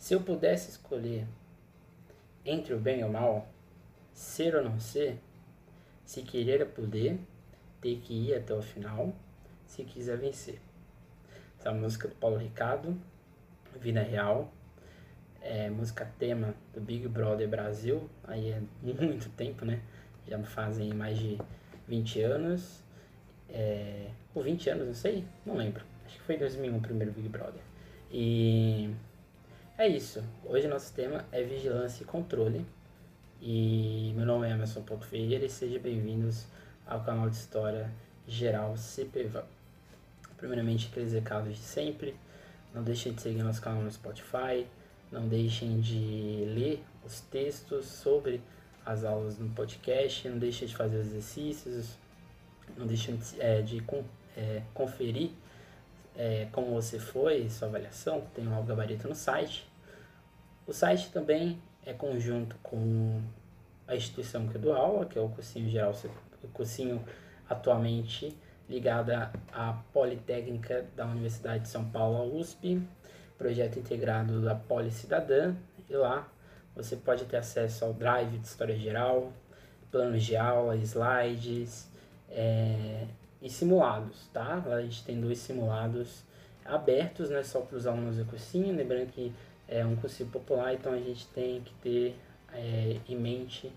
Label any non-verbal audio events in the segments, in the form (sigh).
Se eu pudesse escolher entre o bem e o mal, ser ou não ser, se querer é poder, ter que ir até o final, se quiser vencer. Essa música do Paulo Ricardo, Vida Real, é música tema do Big Brother Brasil, aí é muito tempo, né? Já fazem mais de 20 anos, é, ou 20 anos, não sei, não lembro. Acho que foi 2001 o primeiro Big Brother. E é isso. Hoje nosso tema é vigilância e controle. E meu nome é Emerson Ponto Ferreira e sejam bem-vindos ao canal de História Geral CPVAN. Primeiramente, aqueles recados de sempre. Não deixem de seguir nosso canal no Spotify. Não deixem de ler os textos sobre as aulas no podcast. Não deixem de fazer os exercícios. Não deixem de, é, de é, conferir é, como você foi, sua avaliação. Tem um gabarito no site. O site também é conjunto com a instituição que eu dou aula, que é o cursinho geral, o cursinho atualmente ligada à Politécnica da Universidade de São Paulo, USP, projeto integrado da Poli Cidadã, e lá você pode ter acesso ao drive de história geral, planos de aula, slides é, e simulados, tá? Lá a gente tem dois simulados abertos, não é só para os alunos do cursinho, lembrando que é um cursinho popular, então a gente tem que ter é, em mente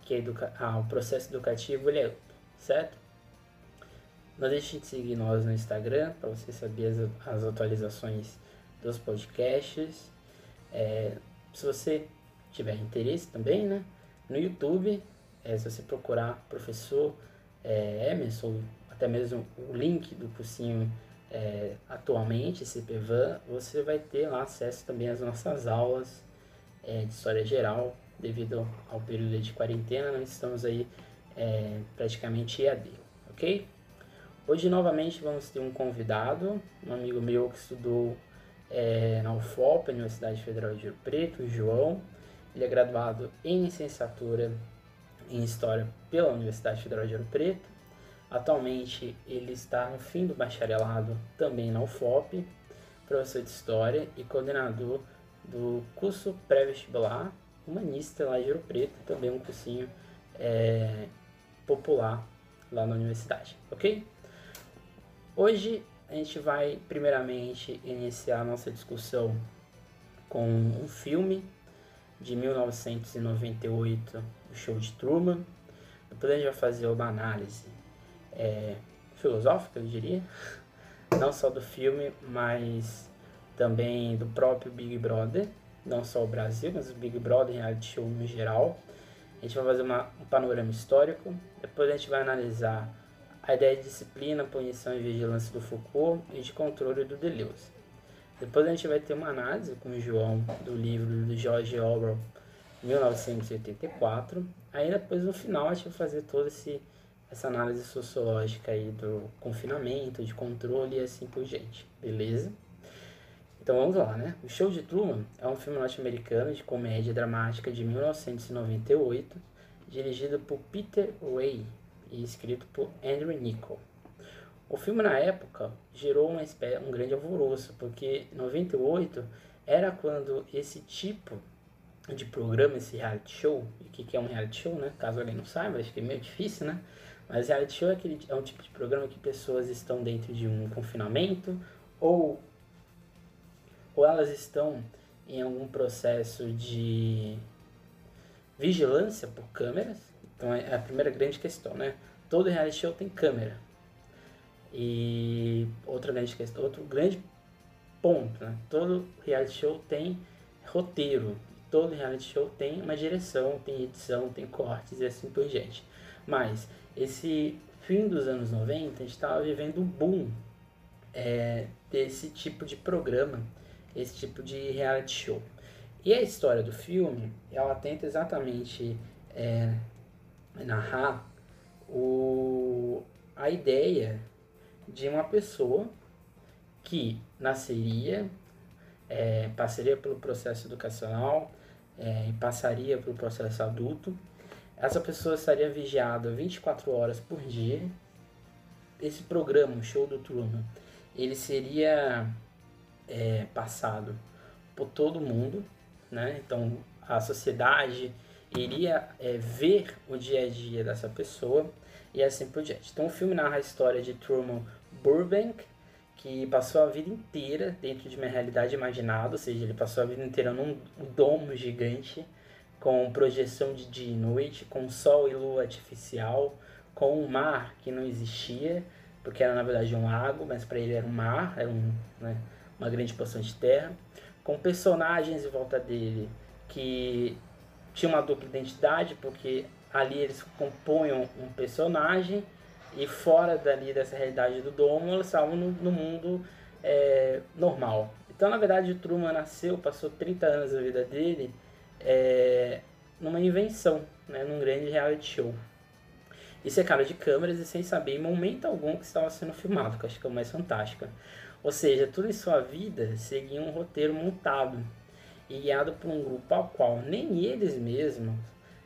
que educa ah, o processo educativo ele é amplo, certo? Não deixe de seguir nós no Instagram para você saber as, as atualizações dos podcasts. É, se você tiver interesse também, né? No YouTube, é, se você procurar professor é, Emerson, até mesmo o link do cursinho é, atualmente, CPVAN, você vai ter lá acesso também às nossas aulas é, de História Geral, devido ao período de quarentena, nós estamos aí é, praticamente EAD, ok? Hoje novamente vamos ter um convidado, um amigo meu que estudou é, na UFOP, Universidade Federal de Rio Preto, o João. Ele é graduado em licenciatura em História pela Universidade Federal de Rio Preto Atualmente ele está no fim do bacharelado também na UFOP, professor de História e coordenador do curso pré-vestibular Humanista lá em Ouro Preto, também um cursinho é, popular lá na universidade, ok? Hoje a gente vai primeiramente iniciar nossa discussão com um filme de 1998, o Show de Truman. Depois a gente vai fazer uma análise é, filosófica, eu diria, não só do filme, mas também do próprio Big Brother, não só o Brasil, mas o Big Brother reality show no geral. A gente vai fazer uma, um panorama histórico, depois a gente vai analisar a ideia de disciplina, punição e vigilância do Foucault e de controle do Deleuze. Depois a gente vai ter uma análise com o João do livro do George Orwell, 1984. Aí depois no final a gente vai fazer todo esse essa análise sociológica aí do confinamento, de controle e assim por diante, beleza? Então vamos lá, né? O Show de Truman é um filme norte-americano de comédia dramática de 1998, dirigido por Peter Way e escrito por Andrew Niccol. O filme na época gerou uma espécie, um grande alvoroço, porque 98 era quando esse tipo de programa, esse reality show, o que, que é um reality show, né? Caso alguém não saiba, acho que é meio difícil, né? Mas reality show é, aquele, é um tipo de programa que pessoas estão dentro de um confinamento ou, ou elas estão em algum processo de vigilância por câmeras. Então é a primeira grande questão, né? Todo reality show tem câmera. E outra grande questão, outro grande ponto, né? Todo reality show tem roteiro. Todo reality show tem uma direção, tem edição, tem cortes e assim por diante. Mas esse fim dos anos 90, a gente estava vivendo um boom é, desse tipo de programa, esse tipo de reality show. E a história do filme, ela tenta exatamente é, narrar o, a ideia de uma pessoa que nasceria, é, passaria pelo processo educacional, é, passaria pelo processo adulto, essa pessoa estaria vigiada 24 horas por dia. Esse programa, o Show do Truman, ele seria é, passado por todo mundo, né? Então a sociedade iria é, ver o dia a dia dessa pessoa e assim por diante. Então o filme narra a história de Truman Burbank, que passou a vida inteira dentro de uma realidade imaginada, ou seja, ele passou a vida inteira num domo gigante, com projeção de dia e noite, com sol e lua artificial, com um mar que não existia, porque era na verdade um lago, mas para ele era um mar, era um, né, uma grande porção de terra, com personagens em volta dele que tinham uma dupla identidade, porque ali eles compunham um personagem e fora dali dessa realidade do domo eles estavam no, no mundo é, normal. Então, na verdade, o Truman nasceu, passou 30 anos da vida dele é, numa invenção, né, num grande reality show. Isso é cara de câmeras e sem saber em momento algum que estava sendo filmado, que eu acho que é o mais fantástico. Ou seja, tudo em sua vida seguia um roteiro montado e guiado por um grupo ao qual nem eles mesmos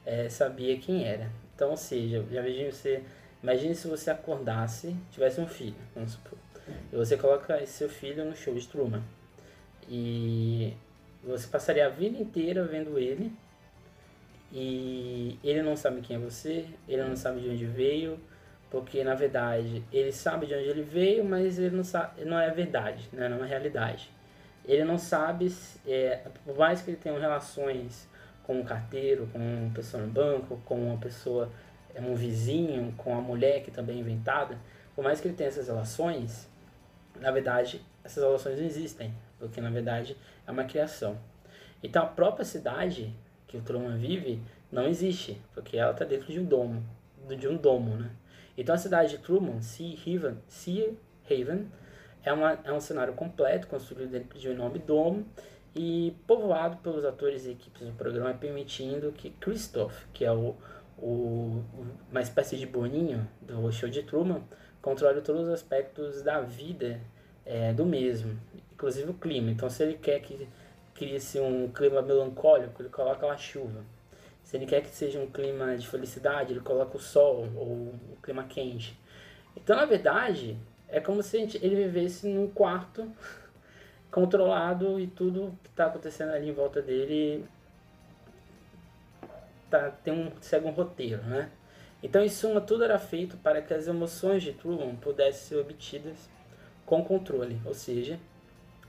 é, sabia quem era. Então, ou seja, já vejo você, imagine se você acordasse, tivesse um filho, vamos supor, e você coloca seu filho no show de Truman e você passaria a vida inteira vendo ele e ele não sabe quem é você, ele não sabe de onde veio, porque na verdade ele sabe de onde ele veio, mas ele não sabe, não é verdade, né? não é realidade. Ele não sabe, é, por mais que ele tenha relações com um carteiro, com uma pessoa no banco, com uma pessoa, é um vizinho, com a mulher que também é inventada, por mais que ele tenha essas relações, na verdade essas relações não existem, porque na verdade é uma criação. Então a própria cidade que o Truman vive não existe, porque ela está dentro de um domo, de um domo, né? Então a cidade de Truman, Sea Haven, Sea Haven é, uma, é um cenário completo, construído dentro de um enorme domo e povoado pelos atores e equipes do programa, permitindo que Christoph, que é o, o, uma espécie de boninho do show de Truman, controle todos os aspectos da vida é, do mesmo, inclusive o clima. Então, se ele quer que crie-se um clima melancólico, ele coloca a chuva. Se ele quer que seja um clima de felicidade, ele coloca o sol ou um clima quente. Então, na verdade, é como se ele vivesse num quarto (laughs) controlado e tudo que está acontecendo ali em volta dele tá, tem um, segue um roteiro, né? Então, em suma, tudo era feito para que as emoções de Truman pudessem ser obtidas com controle, ou seja,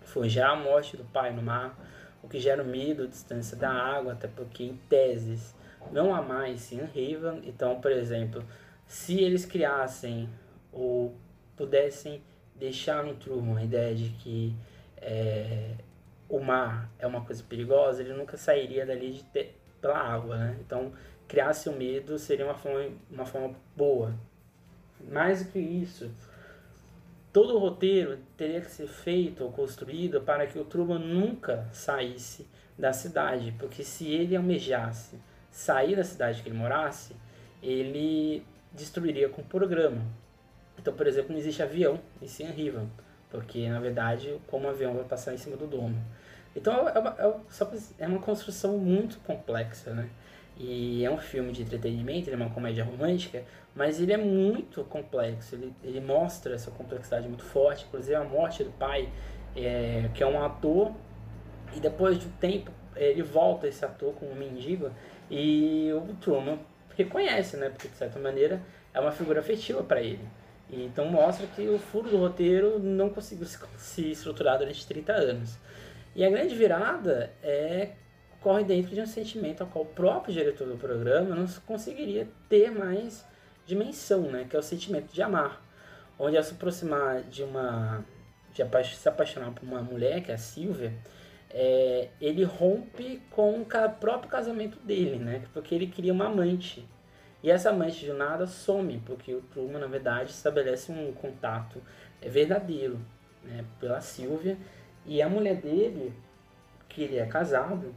foi já a morte do pai no mar, o que gera medo, distância da água, até porque em teses não há mais Sean Haven. Então, por exemplo, se eles criassem ou pudessem deixar no Truman a ideia de que é, o mar é uma coisa perigosa, ele nunca sairia dali de ter, pela água, né? Então, criasse o medo seria uma forma, uma forma boa. Mais do que isso, Todo o roteiro teria que ser feito ou construído para que o Truman nunca saísse da cidade, porque se ele almejasse sair da cidade que ele morasse, ele destruiria com o programa. Então, por exemplo, não existe avião em San River, porque na verdade, como o avião vai passar em cima do domo. Então, é uma, é uma construção muito complexa, né? E é um filme de entretenimento, ele é uma comédia romântica, mas ele é muito complexo, ele, ele mostra essa complexidade muito forte, inclusive a morte do pai, é, que é um ator, e depois de um tempo ele volta esse ator como mendigo, e o Truman reconhece, né, porque de certa maneira é uma figura afetiva para ele. E, então mostra que o furo do roteiro não conseguiu se, se estruturar durante 30 anos. E a grande virada é corre dentro de um sentimento ao qual o próprio diretor do programa não conseguiria ter mais dimensão, né? Que é o sentimento de amar. Onde ao se aproximar de uma... de se apaixonar por uma mulher, que é a Silvia, é, ele rompe com o próprio casamento dele, né? Porque ele queria uma amante. E essa amante de nada some, porque o Truman, na verdade, estabelece um contato é, verdadeiro né, pela Silvia. E a mulher dele, que ele é casado,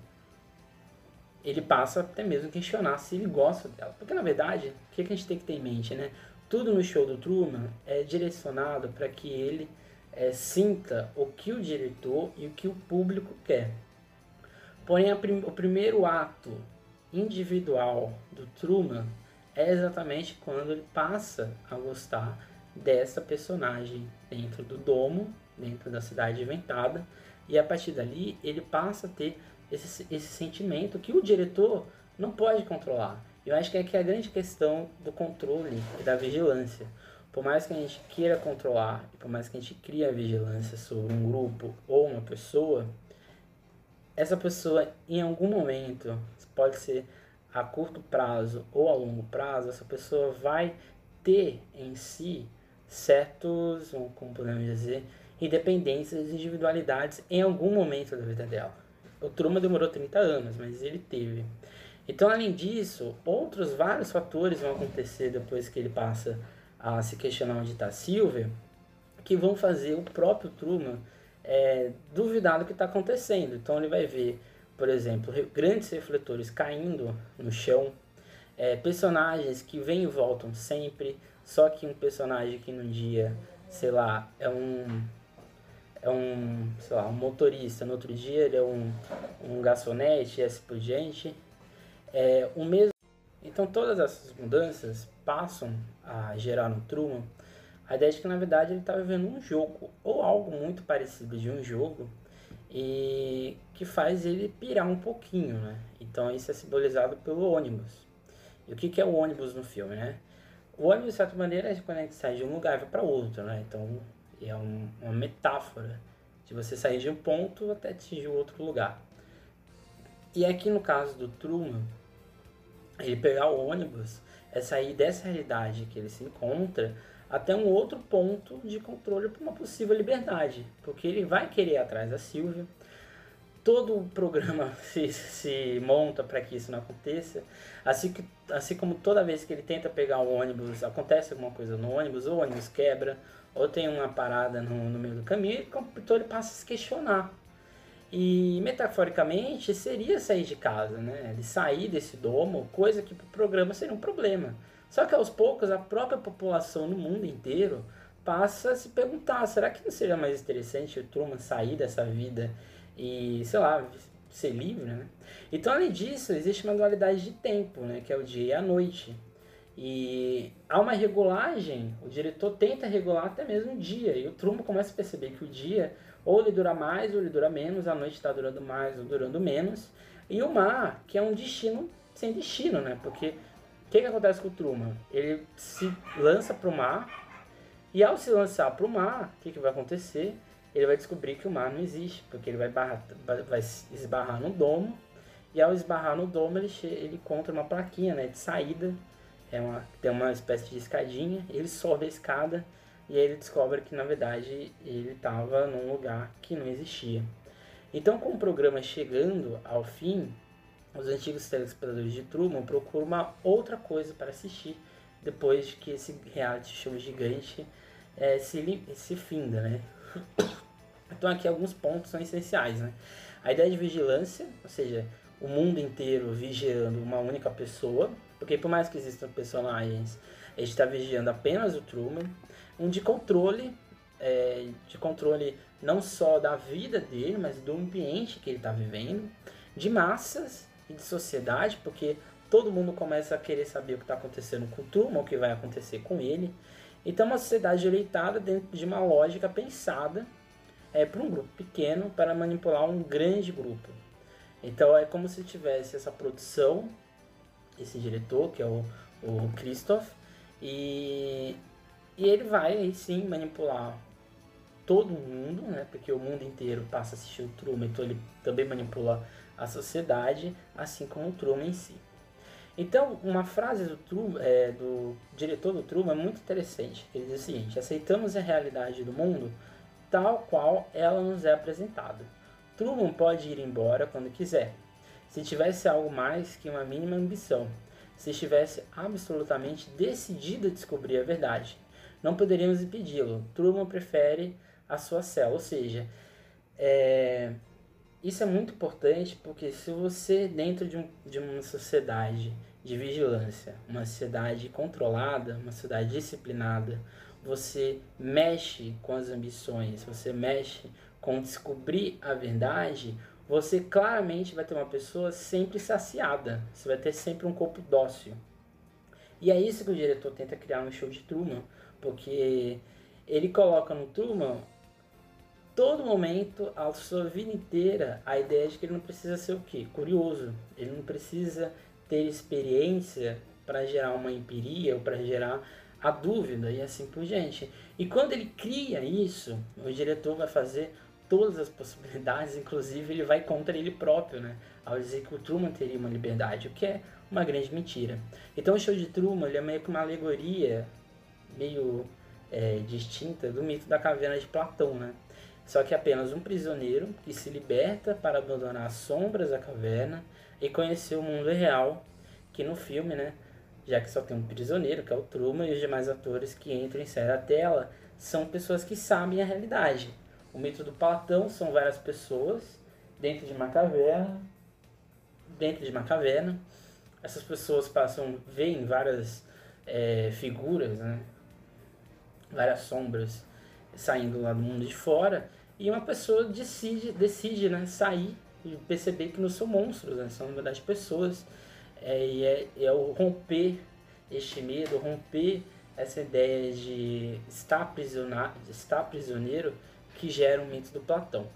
ele passa até mesmo questionar se ele gosta dela. Porque na verdade, o que a gente tem que ter em mente, né? Tudo no show do Truman é direcionado para que ele é, sinta o que o diretor e o que o público quer. Porém, prim o primeiro ato individual do Truman é exatamente quando ele passa a gostar dessa personagem dentro do domo, dentro da cidade inventada, E a partir dali, ele passa a ter esse, esse sentimento que o diretor não pode controlar. Eu acho que é que é a grande questão do controle e da vigilância. Por mais que a gente queira controlar, por mais que a gente crie a vigilância sobre um grupo ou uma pessoa, essa pessoa em algum momento, pode ser a curto prazo ou a longo prazo, essa pessoa vai ter em si certos, como podemos dizer, independências e individualidades em algum momento da vida dela. O Truman demorou 30 anos, mas ele teve. Então, além disso, outros vários fatores vão acontecer depois que ele passa a se questionar onde está Silver, que vão fazer o próprio Truman é, duvidar do que está acontecendo. Então, ele vai ver, por exemplo, grandes refletores caindo no chão, é, personagens que vêm e voltam sempre, só que um personagem que num dia, sei lá, é um é um, sei lá, um motorista, no outro dia ele é um, um garçonete e assim por diante. É, o mesmo, então todas essas mudanças passam a gerar no Truman a ideia de que na verdade ele está vivendo um jogo ou algo muito parecido de um jogo e que faz ele pirar um pouquinho, né? Então isso é simbolizado pelo ônibus. E o que, que é o ônibus no filme, né? O ônibus, de certa maneira, é quando a gente sai de um lugar para outro, né? Então é um, uma metáfora de você sair de um ponto até atingir outro lugar. E aqui no caso do Truman, ele pegar o ônibus é sair dessa realidade que ele se encontra até um outro ponto de controle para uma possível liberdade, porque ele vai querer ir atrás da Silvia. Todo o programa (laughs) se, se monta para que isso não aconteça, assim, que, assim como toda vez que ele tenta pegar o ônibus, acontece alguma coisa no ônibus, ou o ônibus quebra, ou tem uma parada no, no meio do caminho, então ele passa a se questionar e metaforicamente seria sair de casa, né? De sair desse domo, coisa que para o programa seria um problema. Só que aos poucos a própria população no mundo inteiro passa a se perguntar: será que não seria mais interessante o Truman sair dessa vida e, sei lá, ser livre, né? Então, além disso, existe uma dualidade de tempo, né? Que é o dia e a noite. E há uma regulagem, o diretor tenta regular até mesmo o dia, e o Truman começa a perceber que o dia ou ele dura mais ou ele dura menos, a noite está durando mais ou durando menos, e o mar, que é um destino sem destino, né? Porque o que, que acontece com o Truman? Ele se lança para o mar, e ao se lançar para o mar, o que, que vai acontecer? Ele vai descobrir que o mar não existe, porque ele vai, vai esbarrar no domo, e ao esbarrar no domo ele, ele encontra uma plaquinha né, de saída é uma, tem uma espécie de escadinha, ele sobe a escada e ele descobre que na verdade ele estava num lugar que não existia. Então, com o programa chegando ao fim, os antigos telespectadores de Truman procuram uma outra coisa para assistir depois que esse reality show gigante é, se, se finda, né? (coughs) Então aqui alguns pontos são essenciais, né? A ideia de vigilância, ou seja, o mundo inteiro vigiando uma única pessoa, porque por mais que existam personagens, a gente está vigiando apenas o Truman. Um de controle, é, de controle não só da vida dele, mas do ambiente que ele está vivendo. De massas e de sociedade, porque todo mundo começa a querer saber o que está acontecendo com o Truman, o que vai acontecer com ele. Então, uma sociedade eleitada dentro de uma lógica pensada é, para um grupo pequeno para manipular um grande grupo. Então, é como se tivesse essa produção esse diretor, que é o, o Christoph, e, e ele vai aí sim manipular todo mundo, né? Porque o mundo inteiro passa a assistir o Truman, então ele também manipula a sociedade, assim como o Truman em si. Então, uma frase do, Truman, é, do diretor do Truman é muito interessante. Ele diz o seguinte: aceitamos a realidade do mundo tal qual ela nos é apresentada. Truman pode ir embora quando quiser, se tivesse algo mais que uma mínima ambição, se estivesse absolutamente decidido a descobrir a verdade. Não poderíamos impedi-lo. Truman prefere a sua cela, ou seja, é, isso é muito importante porque se você, dentro de, um, de uma sociedade de vigilância, uma sociedade controlada, uma sociedade disciplinada, você mexe com as ambições, você mexe com descobrir a verdade, você claramente vai ter uma pessoa sempre saciada. Você vai ter sempre um corpo dócil. E é isso que o diretor tenta criar no show de Truman, porque ele coloca no Truman todo momento, a sua vida inteira, a ideia de que ele não precisa ser o quê? Curioso. Ele não precisa ter experiência para gerar uma empiria ou para gerar a dúvida e assim por diante. E quando ele cria isso, o diretor vai fazer todas as possibilidades, inclusive ele vai contra ele próprio, né? Ao dizer que o Truman teria uma liberdade, o que é uma grande mentira. Então o show de Truman é meio que uma alegoria meio é, distinta do mito da caverna de Platão, né? Só que apenas um prisioneiro que se liberta para abandonar as sombras da caverna e conhecer o mundo real, que no filme, né, já que só tem um prisioneiro, que é o Truman, e os demais atores que entram em série à tela são pessoas que sabem a realidade. O mito do Platão são várias pessoas dentro de uma caverna, dentro de uma caverna. Essas pessoas passam, veem várias é, figuras, né, várias sombras saindo lá do mundo de fora e uma pessoa decide, decide né, sair e perceber que não são monstros, né, são na verdade pessoas. É, e é, é o romper este medo, romper essa ideia de estar, prisionar, de estar prisioneiro que gera o mito do Platão.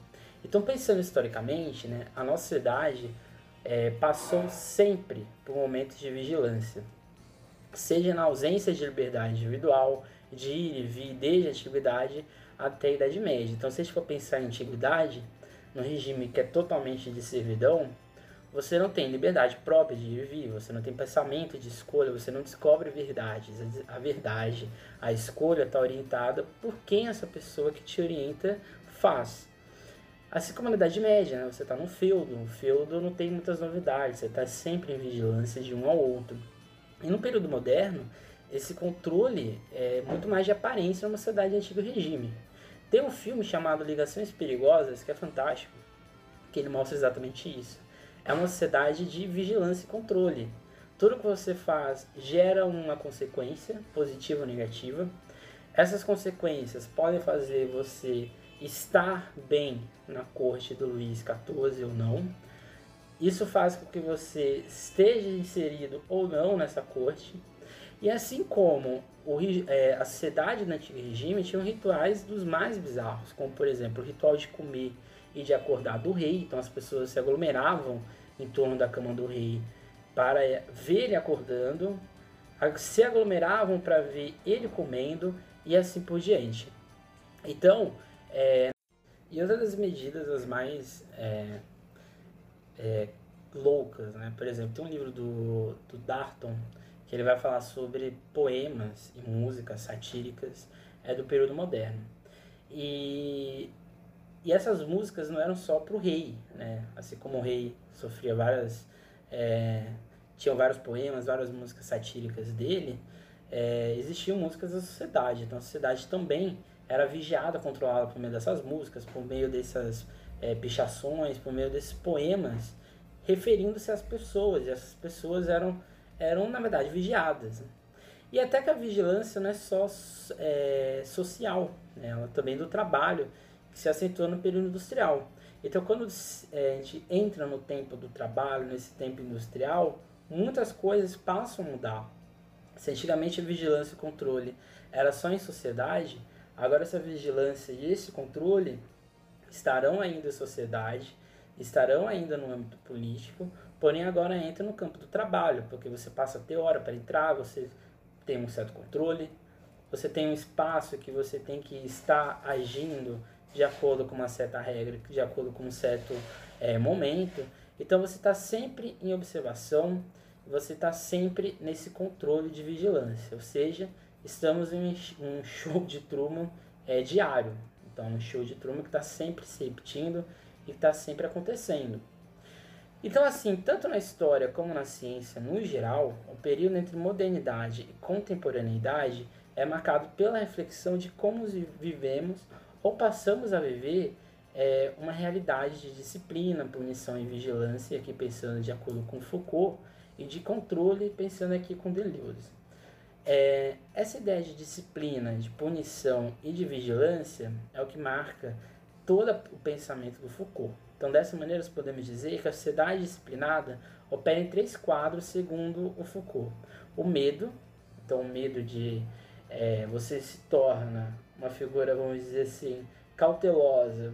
Então, pensando historicamente, né, a nossa sociedade é, passou sempre por momentos de vigilância, seja na ausência de liberdade individual, de ir e vir desde a antiguidade até a Idade Média. Então, se a gente for pensar em antiguidade, no regime que é totalmente de servidão, você não tem liberdade própria de vir, você não tem pensamento de escolha, você não descobre verdades. A verdade, a escolha está orientada por quem essa pessoa que te orienta faz. Assim como na Idade Média, né? você está no feudo. O feudo não tem muitas novidades, você está sempre em vigilância de um ao outro. E no período moderno, esse controle é muito mais de aparência numa sociedade de antigo regime. Tem um filme chamado Ligações Perigosas que é fantástico, que ele mostra exatamente isso. É uma sociedade de vigilância e controle. Tudo que você faz gera uma consequência, positiva ou negativa. Essas consequências podem fazer você estar bem na corte do Luís XIV ou não. Isso faz com que você esteja inserido ou não nessa corte. E assim como o, é, a sociedade do antigo regime tinha rituais dos mais bizarros, como por exemplo o ritual de comer e de acordar do rei. Então as pessoas se aglomeravam em torno da cama do rei para ver ele acordando, se aglomeravam para ver ele comendo e assim por diante. Então, é, e outra das medidas as mais é, é, loucas, né? Por exemplo, tem um livro do, do Darton que ele vai falar sobre poemas e músicas satíricas é do período moderno. E, e essas músicas não eram só para o rei, né? Assim como o rei sofria várias... É, tinham vários poemas, várias músicas satíricas dele, é, existiam músicas da sociedade. Então a sociedade também era vigiada, controlada por meio dessas músicas, por meio dessas é, pichações, por meio desses poemas, referindo-se às pessoas. E essas pessoas eram eram, na verdade, vigiadas. Né? E até que a vigilância não é só é, social, né? ela também do trabalho, que se acentua no período industrial. Então, quando é, a gente entra no tempo do trabalho, nesse tempo industrial, muitas coisas passam a mudar. Se antigamente a vigilância e o controle era só em sociedade, agora essa vigilância e esse controle estarão ainda em sociedade, estarão ainda no âmbito político, Porém, agora entra no campo do trabalho, porque você passa a ter hora para entrar, você tem um certo controle, você tem um espaço que você tem que estar agindo de acordo com uma certa regra, de acordo com um certo é, momento. Então, você está sempre em observação, você está sempre nesse controle de vigilância, ou seja, estamos em um show de Truman é, diário. Então, um show de Truman que está sempre se repetindo e está sempre acontecendo. Então, assim, tanto na história como na ciência no geral, o período entre modernidade e contemporaneidade é marcado pela reflexão de como vivemos ou passamos a viver é, uma realidade de disciplina, punição e vigilância, aqui pensando de acordo com Foucault, e de controle, pensando aqui com Deleuze. É, essa ideia de disciplina, de punição e de vigilância é o que marca todo o pensamento do Foucault. Então, dessa maneira, podemos dizer que a sociedade disciplinada opera em três quadros, segundo o Foucault. O medo, então, o medo de é, você se torna uma figura, vamos dizer assim, cautelosa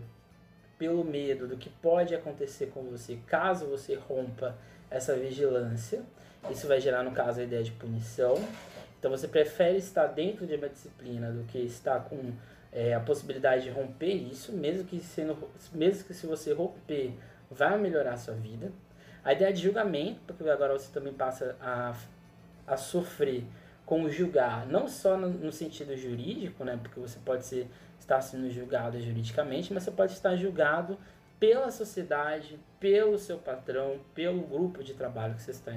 pelo medo do que pode acontecer com você caso você rompa essa vigilância. Isso vai gerar, no caso, a ideia de punição. Então você prefere estar dentro de uma disciplina do que estar com é, a possibilidade de romper isso, mesmo que, sendo, mesmo que se você romper, vai melhorar a sua vida. A ideia de julgamento, porque agora você também passa a, a sofrer julgar, não só no, no, sentido jurídico, né, porque você pode ser, estar sendo julgado juridicamente, mas você pode estar julgado pela sociedade, pelo seu patrão, pelo grupo de trabalho que você está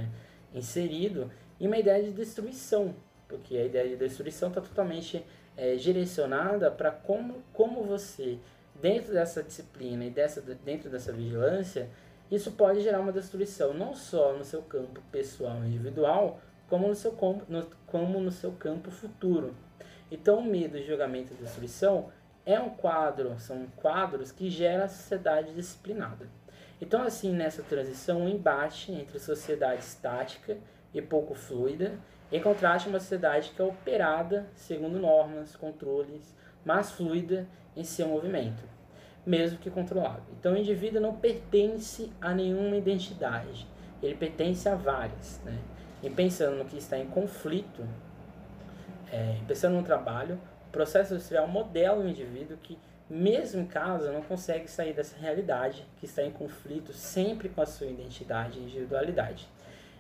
inserido, e uma ideia de destruição, porque a ideia de destruição está totalmente é, direcionada para como, como você, dentro dessa disciplina e dessa, dentro dessa vigilância, isso pode gerar uma destruição não só no seu campo pessoal individual, como no seu, no, como no seu campo futuro. Então, o medo, julgamento e destruição é um quadro, são quadros que geram a sociedade disciplinada. Então, assim, nessa transição, um embate entre sociedade estática e pouco fluida, em contraste uma sociedade que é operada segundo normas, controles, mas fluida em seu movimento, mesmo que controlado. Então, o indivíduo não pertence a nenhuma identidade, ele pertence a várias. Né? E pensando no que está em conflito, é, pensando no trabalho, o processo industrial modela o indivíduo que mesmo em casa, não consegue sair dessa realidade que está em conflito sempre com a sua identidade e individualidade.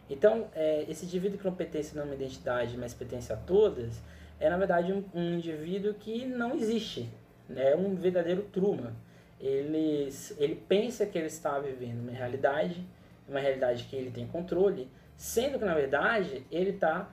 Então, é, esse indivíduo que não pertence a uma identidade, mas pertence a todas, é na verdade um, um indivíduo que não existe, né? é um verdadeiro truma. Ele, ele pensa que ele está vivendo uma realidade, uma realidade que ele tem controle, sendo que na verdade ele está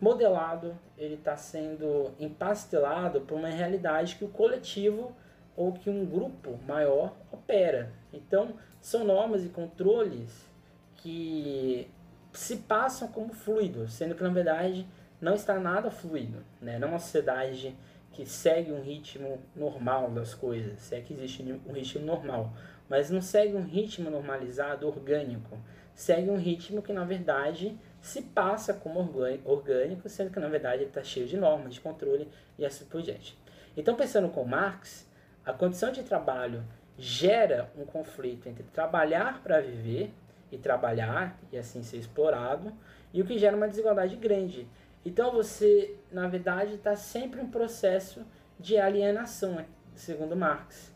modelado, ele está sendo empastelado por uma realidade que o coletivo ou que um grupo maior opera. Então, são normas e controles que se passam como fluidos, sendo que na verdade não está nada fluido, né? Não é uma sociedade que segue um ritmo normal das coisas, se é que existe um ritmo normal, mas não segue um ritmo normalizado, orgânico, segue um ritmo que na verdade se passa como orgânico, sendo que na verdade ele está cheio de normas, de controle e assim por diante. Então, pensando com Marx, a condição de trabalho gera um conflito entre trabalhar para viver e trabalhar e assim ser explorado, e o que gera uma desigualdade grande. Então, você, na verdade, está sempre em processo de alienação, segundo Marx.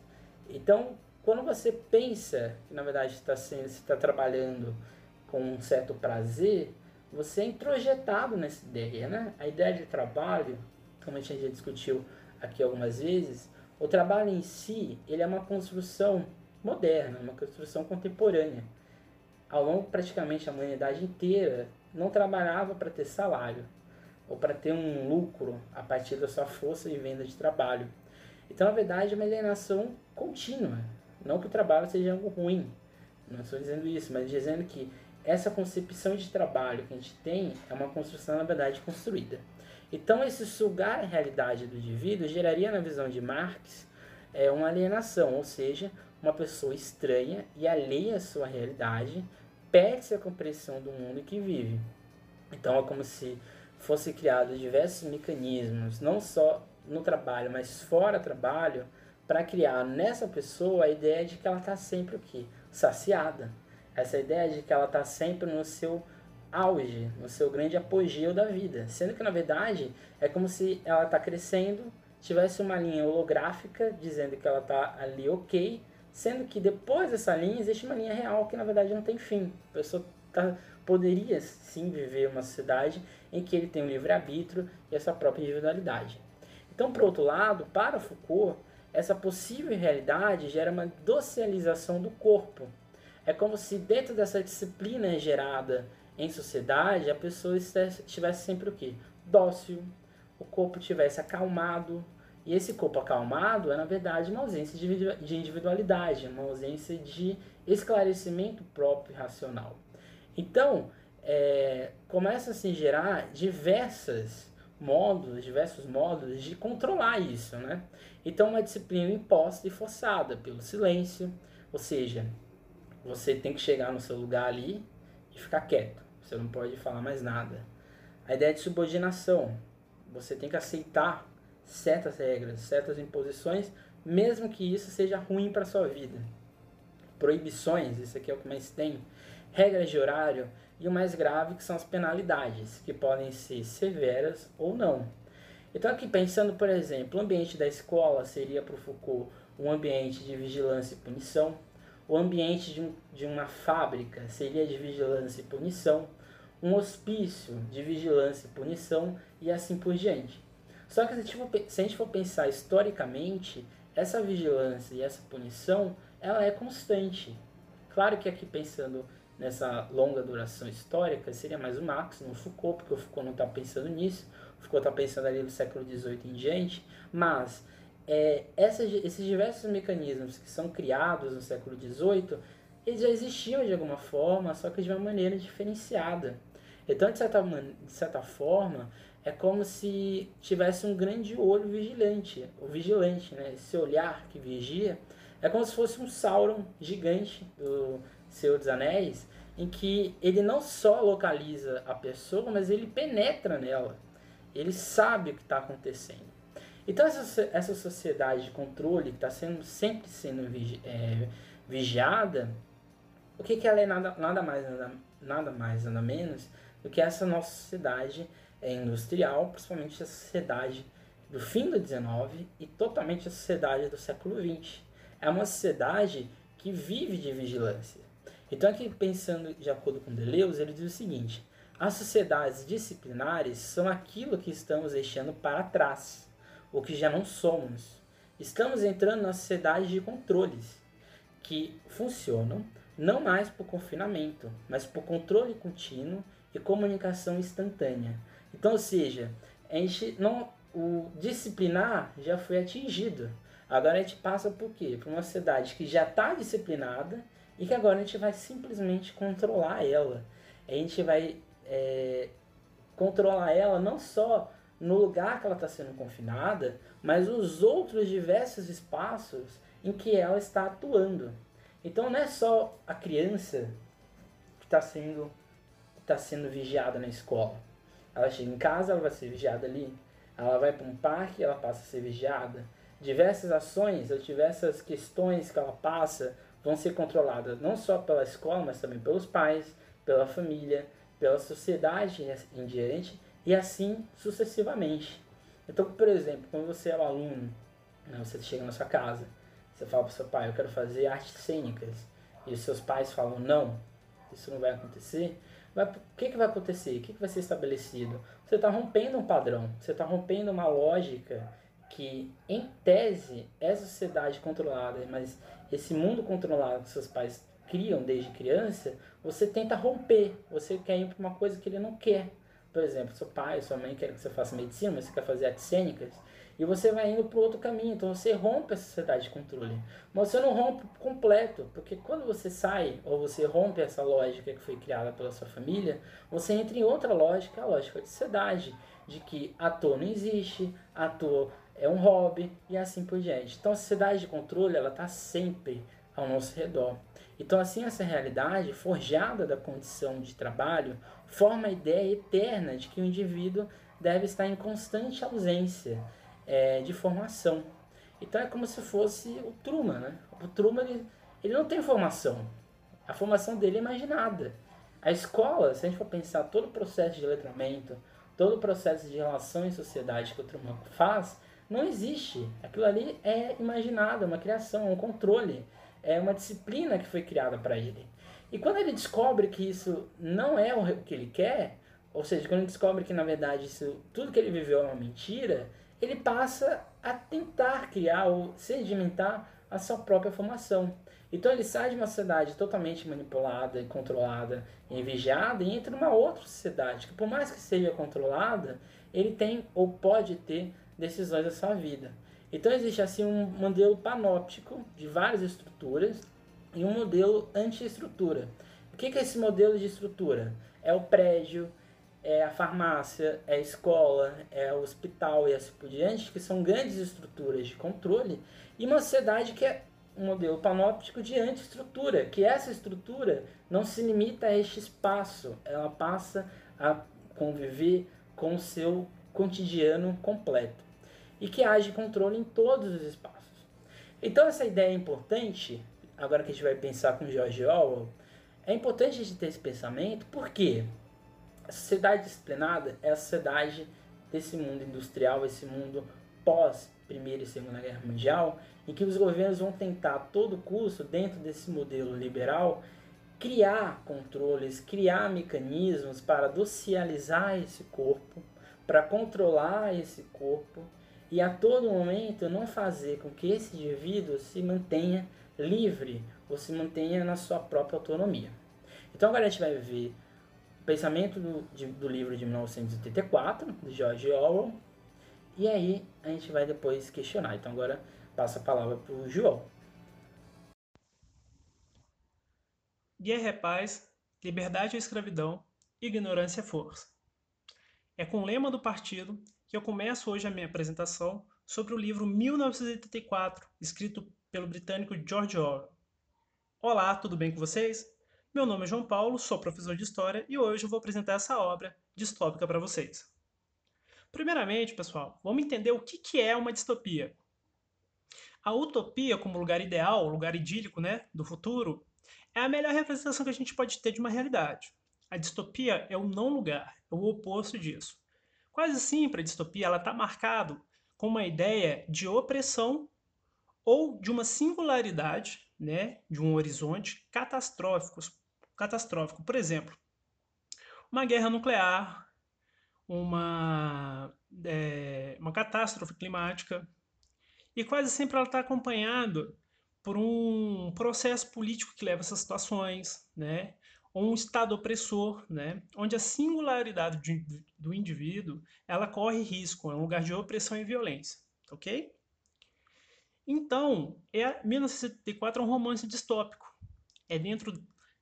Então, quando você pensa que, na verdade, está está trabalhando com um certo prazer, você é introjetado nessa ideia, né? A ideia de trabalho, como a gente já discutiu aqui algumas vezes, o trabalho em si, ele é uma construção moderna, uma construção contemporânea. Ao longo praticamente a humanidade inteira não trabalhava para ter salário ou para ter um lucro a partir da sua força de venda de trabalho. Então, na verdade, é uma alienação contínua. Não que o trabalho seja algo ruim, não estou dizendo isso, mas dizendo que essa concepção de trabalho que a gente tem é uma construção, na verdade, construída. Então, esse sugar a realidade do indivíduo geraria, na visão de Marx, é, uma alienação, ou seja, uma pessoa estranha e alheia à sua realidade, perde a compreensão do mundo em que vive. Então, é como se fosse criado diversos mecanismos, não só no trabalho, mas fora do trabalho, para criar nessa pessoa a ideia de que ela está sempre o quê? Saciada essa ideia de que ela está sempre no seu auge, no seu grande apogeu da vida. Sendo que, na verdade, é como se ela está crescendo, tivesse uma linha holográfica dizendo que ela está ali ok, sendo que depois dessa linha existe uma linha real que, na verdade, não tem fim. A pessoa tá, poderia, sim, viver uma sociedade em que ele tem um livre-arbítrio e essa própria individualidade. Então, por outro lado, para Foucault, essa possível realidade gera uma docialização do corpo, é como se dentro dessa disciplina gerada em sociedade, a pessoa estivesse sempre o quê? Dócil, o corpo tivesse acalmado. E esse corpo acalmado é, na verdade, uma ausência de individualidade, uma ausência de esclarecimento próprio e racional. Então, é, começa a se gerar diversas modos, diversos modos de controlar isso, né? Então, uma disciplina imposta e forçada pelo silêncio, ou seja, você tem que chegar no seu lugar ali e ficar quieto. Você não pode falar mais nada. A ideia de subordinação. Você tem que aceitar certas regras, certas imposições, mesmo que isso seja ruim para sua vida. Proibições, isso aqui é o que mais tem. Regras de horário e o mais grave que são as penalidades, que podem ser severas ou não. Então aqui pensando, por exemplo, o ambiente da escola seria para o Foucault um ambiente de vigilância e punição. O ambiente de, um, de uma fábrica seria de vigilância e punição. Um hospício de vigilância e punição e assim por diante. Só que se a gente for, pensar historicamente, essa vigilância e essa punição, ela é constante. Claro que aqui pensando nessa longa duração histórica, seria mais o Marx, não o Foucault, porque o Foucault não está pensando nisso, Foucault está pensando ali no século XVIII em diante, mas é, essas, esses diversos mecanismos que são criados no século XVIII, eles já existiam de alguma forma, só que de uma maneira diferenciada. Então, de certa, de certa forma, é como se tivesse um grande olho vigilante, o vigilante, né? esse olhar que vigia, é como se fosse um Sauron gigante do Senhor dos Anéis, em que ele não só localiza a pessoa, mas ele penetra nela. Ele sabe o que está acontecendo. Então essa, essa sociedade de controle que está sendo, sempre sendo vigi, é, vigiada, o que, que ela é nada, nada mais nada, nada mais nada menos do que essa nossa sociedade é, industrial, principalmente a sociedade do fim do 19 e totalmente a sociedade do século 20. É uma sociedade que vive de vigilância. Então aqui pensando de acordo com Deleuze, ele diz o seguinte: as sociedades disciplinares são aquilo que estamos deixando para trás o que já não somos. Estamos entrando na sociedade de controles que funcionam não mais por confinamento, mas por controle contínuo e comunicação instantânea. Então, ou seja, a gente não o disciplinar já foi atingido. Agora a gente passa por quê? Por uma sociedade que já está disciplinada e que agora a gente vai simplesmente controlar ela. A gente vai é, controlar ela não só no lugar que ela está sendo confinada, mas os outros diversos espaços em que ela está atuando. Então não é só a criança que está sendo, tá sendo vigiada na escola. Ela chega em casa, ela vai ser vigiada ali. Ela vai para um parque, ela passa a ser vigiada. Diversas ações ou diversas questões que ela passa vão ser controladas não só pela escola, mas também pelos pais, pela família, pela sociedade em diante e assim sucessivamente. Então, por exemplo, quando você é um aluno, né, você chega na sua casa, você fala para seu pai, eu quero fazer artes cênicas, e os seus pais falam, não, isso não vai acontecer, mas o que, que vai acontecer? O que, que vai ser estabelecido? Você está rompendo um padrão, você está rompendo uma lógica que, em tese, é sociedade controlada, mas esse mundo controlado que seus pais criam desde criança, você tenta romper, você quer ir para uma coisa que ele não quer por exemplo, seu pai, sua mãe querem que você faça medicina, mas você quer fazer artes cênicas, e você vai indo para outro caminho. Então você rompe a sociedade de controle. Mas você não rompe completo, porque quando você sai, ou você rompe essa lógica que foi criada pela sua família, você entra em outra lógica, a lógica de sociedade, de que ator não existe, ator é um hobby, e assim por diante. Então a sociedade de controle, ela está sempre ao nosso redor. Então, assim, essa realidade, forjada da condição de trabalho, forma a ideia eterna de que o indivíduo deve estar em constante ausência é, de formação. Então, é como se fosse o Truman. Né? O Truman ele, ele não tem formação. A formação dele é imaginada. A escola, se a gente for pensar todo o processo de letramento, todo o processo de relação em sociedade que o Truman faz, não existe. Aquilo ali é imaginado, é uma criação, é um controle é uma disciplina que foi criada para ele. E quando ele descobre que isso não é o que ele quer, ou seja, quando ele descobre que na verdade isso, tudo que ele viveu é uma mentira, ele passa a tentar criar ou sedimentar a sua própria formação. Então ele sai de uma sociedade totalmente manipulada controlada e vigiada e entra numa outra sociedade que por mais que seja controlada, ele tem ou pode ter decisões da sua vida. Então existe assim um modelo panóptico de várias estruturas e um modelo anti-estrutura. O que é esse modelo de estrutura? É o prédio, é a farmácia, é a escola, é o hospital e assim por diante, que são grandes estruturas de controle, e uma sociedade que é um modelo panóptico de anti-estrutura, que essa estrutura não se limita a este espaço, ela passa a conviver com o seu cotidiano completo. E que age controle em todos os espaços. Então essa ideia é importante, agora que a gente vai pensar com George Orwell, é importante a gente ter esse pensamento, porque a sociedade disciplinada é a sociedade desse mundo industrial, esse mundo pós Primeira e Segunda Guerra Mundial, em que os governos vão tentar a todo custo, dentro desse modelo liberal, criar controles, criar mecanismos para docializar esse corpo, para controlar esse corpo e a todo momento não fazer com que esse indivíduo se mantenha livre ou se mantenha na sua própria autonomia. Então agora a gente vai ver o pensamento do, de, do livro de 1984, de George Orwell, e aí a gente vai depois questionar. Então agora passo a palavra para o João. Guerra é paz, liberdade é escravidão, ignorância é força. É com o lema do partido que eu começo hoje a minha apresentação sobre o livro 1984, escrito pelo britânico George Orwell. Olá, tudo bem com vocês? Meu nome é João Paulo, sou professor de História e hoje eu vou apresentar essa obra distópica para vocês. Primeiramente, pessoal, vamos entender o que é uma distopia. A utopia, como lugar ideal, lugar idílico né, do futuro, é a melhor representação que a gente pode ter de uma realidade. A distopia é o não lugar, é o oposto disso. Quase sempre a distopia está marcado com uma ideia de opressão ou de uma singularidade, né, de um horizonte catastrófico, catastrófico. Por exemplo, uma guerra nuclear, uma, é, uma catástrofe climática, e quase sempre ela está acompanhada por um processo político que leva a essas situações, né? Um estado opressor, né? onde a singularidade de, do indivíduo ela corre risco, é um lugar de opressão e violência, ok? Então, é 1974 é um romance distópico. É dentro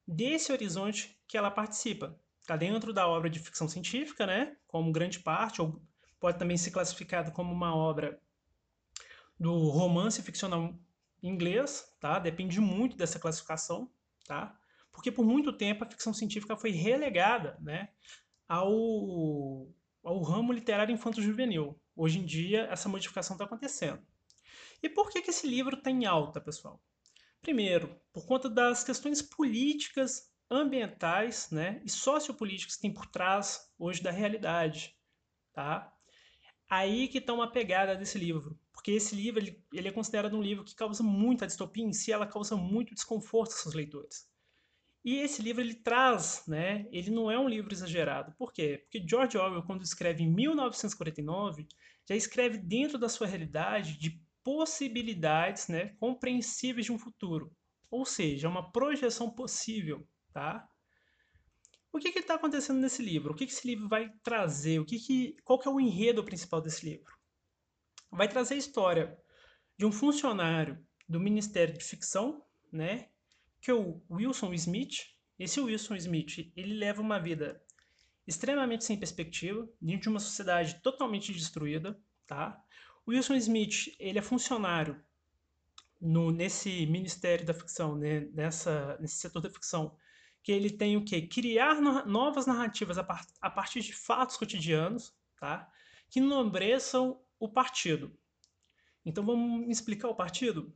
desse horizonte que ela participa. Está dentro da obra de ficção científica, né? Como grande parte, ou pode também ser classificado como uma obra do romance ficcional inglês, tá? Depende muito dessa classificação, tá? Porque por muito tempo a ficção científica foi relegada, né, ao, ao ramo literário infanto-juvenil. Hoje em dia essa modificação está acontecendo. E por que, que esse livro está em alta, pessoal? Primeiro, por conta das questões políticas, ambientais né, e sociopolíticas que tem por trás hoje da realidade. Tá? Aí que está uma pegada desse livro. Porque esse livro ele, ele é considerado um livro que causa muita distopia em si, ela causa muito desconforto aos seus leitores. E esse livro ele traz, né, ele não é um livro exagerado. Por quê? Porque George Orwell, quando escreve em 1949, já escreve dentro da sua realidade de possibilidades né, compreensíveis de um futuro. Ou seja, uma projeção possível. Tá? O que está acontecendo nesse livro? O que, que esse livro vai trazer? O que que, qual que é o enredo principal desse livro? Vai trazer a história de um funcionário do Ministério de Ficção, né, que é o Wilson Smith. Esse Wilson Smith, ele leva uma vida extremamente sem perspectiva, dentro de uma sociedade totalmente destruída, tá? O Wilson Smith, ele é funcionário no, nesse Ministério da Ficção, né, nessa, nesse setor da ficção, que ele tem o quê? Criar no, novas narrativas a, par, a, partir de fatos cotidianos, tá? Que enobreçam o partido. Então vamos explicar o partido?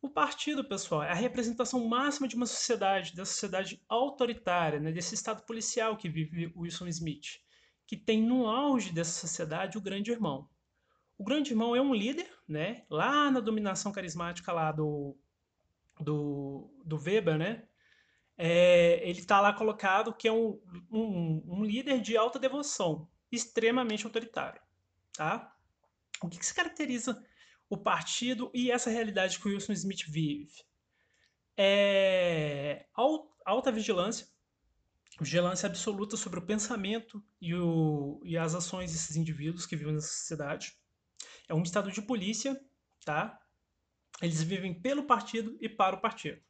O partido, pessoal, é a representação máxima de uma sociedade, da sociedade autoritária, né, desse estado policial que vive Wilson Smith, que tem no auge dessa sociedade o grande irmão. O grande irmão é um líder, né, lá na dominação carismática lá do, do, do Weber, né, é, ele está lá colocado que é um, um, um, líder de alta devoção, extremamente autoritário. Tá? O que, que se caracteriza o partido e essa realidade que o Wilson Smith vive? É alta vigilância, vigilância absoluta sobre o pensamento e, o, e as ações desses indivíduos que vivem nessa sociedade. É um estado de polícia, tá? Eles vivem pelo partido e para o partido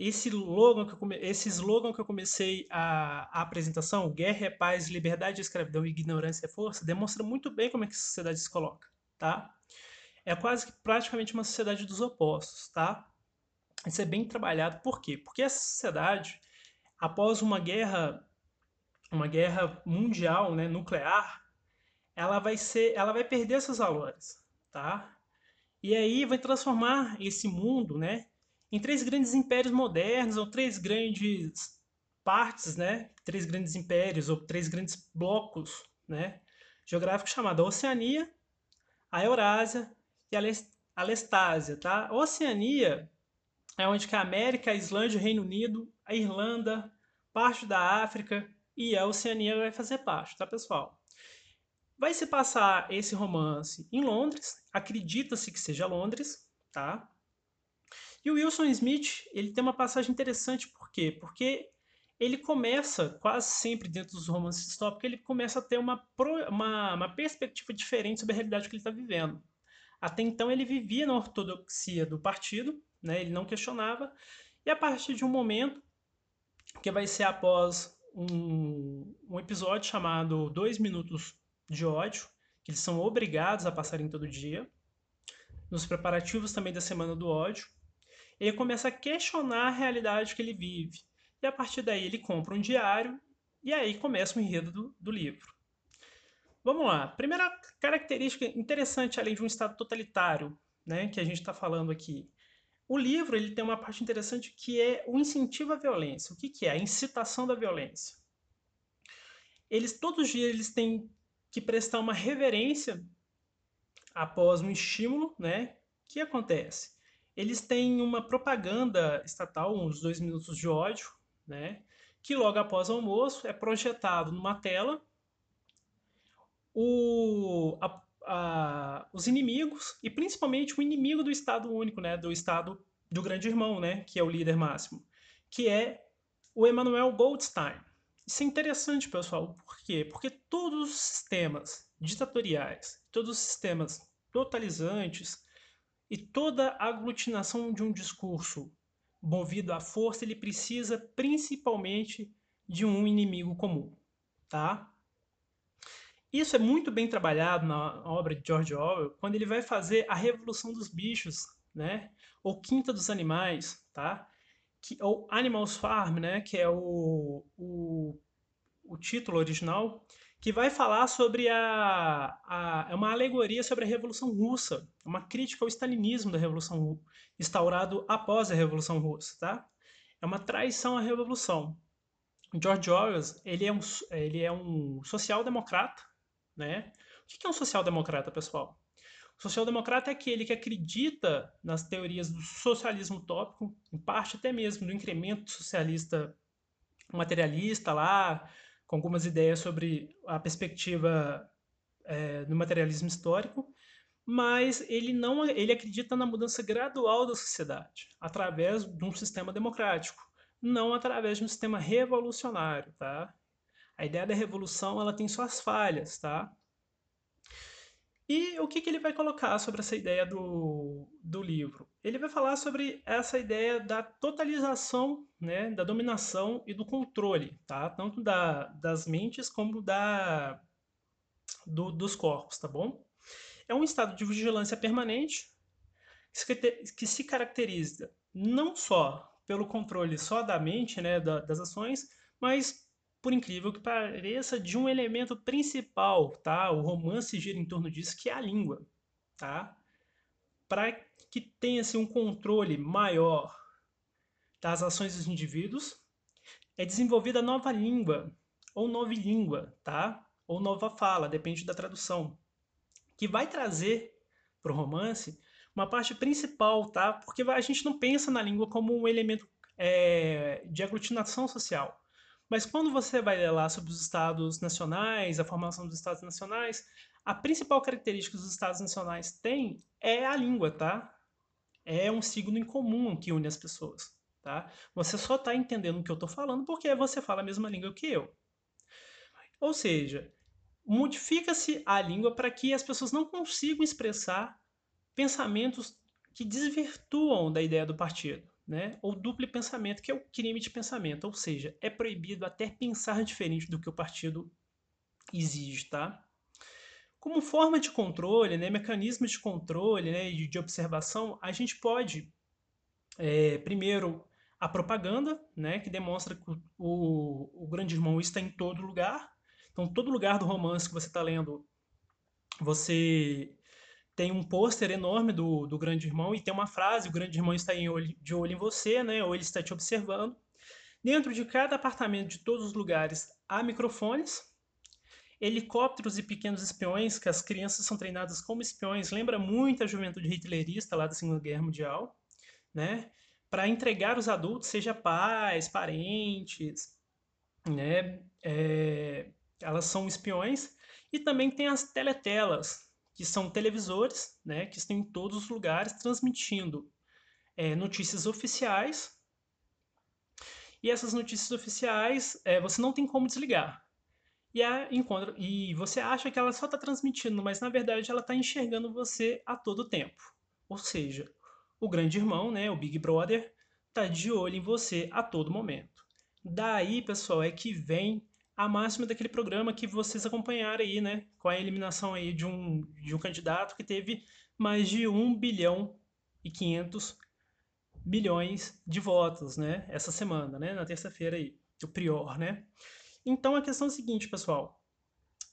esse slogan que come... esse slogan que eu comecei a, a apresentação, guerra é paz, liberdade é escravidão ignorância é força, demonstra muito bem como é que a sociedade se coloca, tá? É quase que praticamente uma sociedade dos opostos, tá? Isso é bem trabalhado, por quê? Porque essa sociedade, após uma guerra, uma guerra mundial, né, nuclear, ela vai ser, ela vai perder seus valores, tá? E aí vai transformar esse mundo, né, em três grandes impérios modernos ou três grandes partes, né, três grandes impérios ou três grandes blocos, né, geográficos chamados Oceania, a Eurásia e a Lestásia, tá? A Oceania é onde que a América, a Islândia, o Reino Unido, a Irlanda, parte da África e a Oceania vai fazer parte, tá, pessoal? Vai se passar esse romance em Londres, acredita-se que seja Londres, tá? E o Wilson Smith, ele tem uma passagem interessante, por quê? Porque ele começa, quase sempre dentro dos romances distópicos, ele começa a ter uma, uma, uma perspectiva diferente sobre a realidade que ele está vivendo. Até então ele vivia na ortodoxia do partido, né? ele não questionava, e a partir de um momento, que vai ser após um, um episódio chamado Dois Minutos de ódio, que eles são obrigados a passarem todo dia, nos preparativos também da Semana do Ódio, ele começa a questionar a realidade que ele vive. E a partir daí ele compra um diário e aí começa o enredo do, do livro. Vamos lá. Primeira característica interessante, além de um Estado totalitário, né, que a gente está falando aqui. O livro ele tem uma parte interessante que é o incentivo à violência. O que, que é? A incitação da violência. Eles, todos os dias, eles têm que prestar uma reverência após um estímulo, né? O que acontece? Eles têm uma propaganda estatal, uns dois minutos de ódio, né? Que logo após o almoço é projetado numa tela o, a, a, os inimigos e principalmente o inimigo do Estado único, né? Do Estado do Grande Irmão, né? Que é o líder máximo, que é o Emmanuel Goldstein. Isso é interessante, pessoal. Por quê? Porque todos os sistemas ditatoriais, todos os sistemas totalizantes e toda aglutinação de um discurso movido à força, ele precisa principalmente de um inimigo comum, tá? Isso é muito bem trabalhado na obra de George Orwell, quando ele vai fazer a Revolução dos Bichos, né? Ou Quinta dos Animais, tá? que, ou Animals Farm, né, que é o, o, o título original, que vai falar sobre a, a é uma alegoria sobre a Revolução Russa, uma crítica ao stalinismo da Revolução instaurado após a Revolução Russa, tá? É uma traição à Revolução. George Orwell, ele é um, ele é um social-democrata, né? O que é um social-democrata, pessoal? O social-democrata é aquele que acredita nas teorias do socialismo utópico, em parte até mesmo do incremento socialista materialista lá, com algumas ideias sobre a perspectiva é, do materialismo histórico, mas ele não ele acredita na mudança gradual da sociedade através de um sistema democrático, não através de um sistema revolucionário, tá? A ideia da revolução ela tem suas falhas, tá? E o que, que ele vai colocar sobre essa ideia do, do livro? Ele vai falar sobre essa ideia da totalização, né, da dominação e do controle, tá? tanto da, das mentes como da, do, dos corpos, tá bom? É um estado de vigilância permanente que se caracteriza não só pelo controle só da mente, né, das ações, mas por incrível que pareça, de um elemento principal, tá? O romance gira em torno disso, que é a língua, tá? Para que tenha-se um controle maior das ações dos indivíduos, é desenvolvida nova língua, ou nova língua, tá? Ou nova fala, depende da tradução, que vai trazer para o romance uma parte principal, tá? Porque a gente não pensa na língua como um elemento é, de aglutinação social. Mas quando você vai ler lá sobre os estados nacionais, a formação dos estados nacionais, a principal característica que os estados nacionais têm é a língua, tá? É um signo em comum que une as pessoas, tá? Você só está entendendo o que eu estou falando porque você fala a mesma língua que eu. Ou seja, modifica-se a língua para que as pessoas não consigam expressar pensamentos que desvirtuam da ideia do partido né? ou duplo pensamento, que é o crime de pensamento, ou seja, é proibido até pensar diferente do que o partido exige, tá? Como forma de controle, né, mecanismos de controle né, e de observação, a gente pode, é, primeiro, a propaganda, né, que demonstra que o, o, o grande irmão está em todo lugar. Então, todo lugar do romance que você está lendo você tem um pôster enorme do, do grande irmão e tem uma frase: o grande irmão está olho, de olho em você, né? Ou ele está te observando. Dentro de cada apartamento de todos os lugares há microfones, helicópteros e pequenos espiões, que as crianças são treinadas como espiões, lembra muito a juventude hitlerista lá da Segunda Guerra Mundial, né? Para entregar os adultos, seja pais, parentes, né? É, elas são espiões. E também tem as teletelas, que são televisores, né? Que estão em todos os lugares transmitindo é, notícias oficiais. E essas notícias oficiais é, você não tem como desligar. E, a, encontra, e você acha que ela só está transmitindo, mas na verdade ela está enxergando você a todo tempo. Ou seja, o grande irmão, né, o Big Brother, está de olho em você a todo momento. Daí, pessoal, é que vem a máxima daquele programa que vocês acompanharam aí, né, com a eliminação aí de um, de um candidato que teve mais de 1 bilhão e 500 milhões de votos, né, essa semana, né, na terça-feira aí, o Prior, né. Então a questão é a seguinte, pessoal.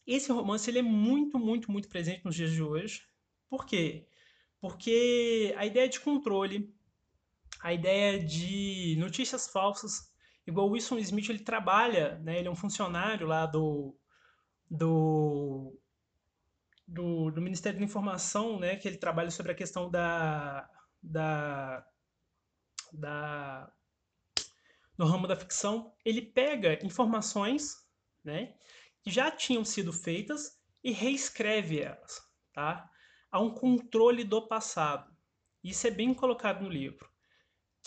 Esse romance ele é muito, muito, muito presente nos dias de hoje. Por quê? Porque a ideia de controle, a ideia de notícias falsas, igual o Wilson Smith, ele trabalha, né, ele é um funcionário lá do, do, do, do Ministério da Informação, né, que ele trabalha sobre a questão da, da, da no ramo da ficção, ele pega informações né, que já tinham sido feitas e reescreve elas. Tá? Há um controle do passado. Isso é bem colocado no livro.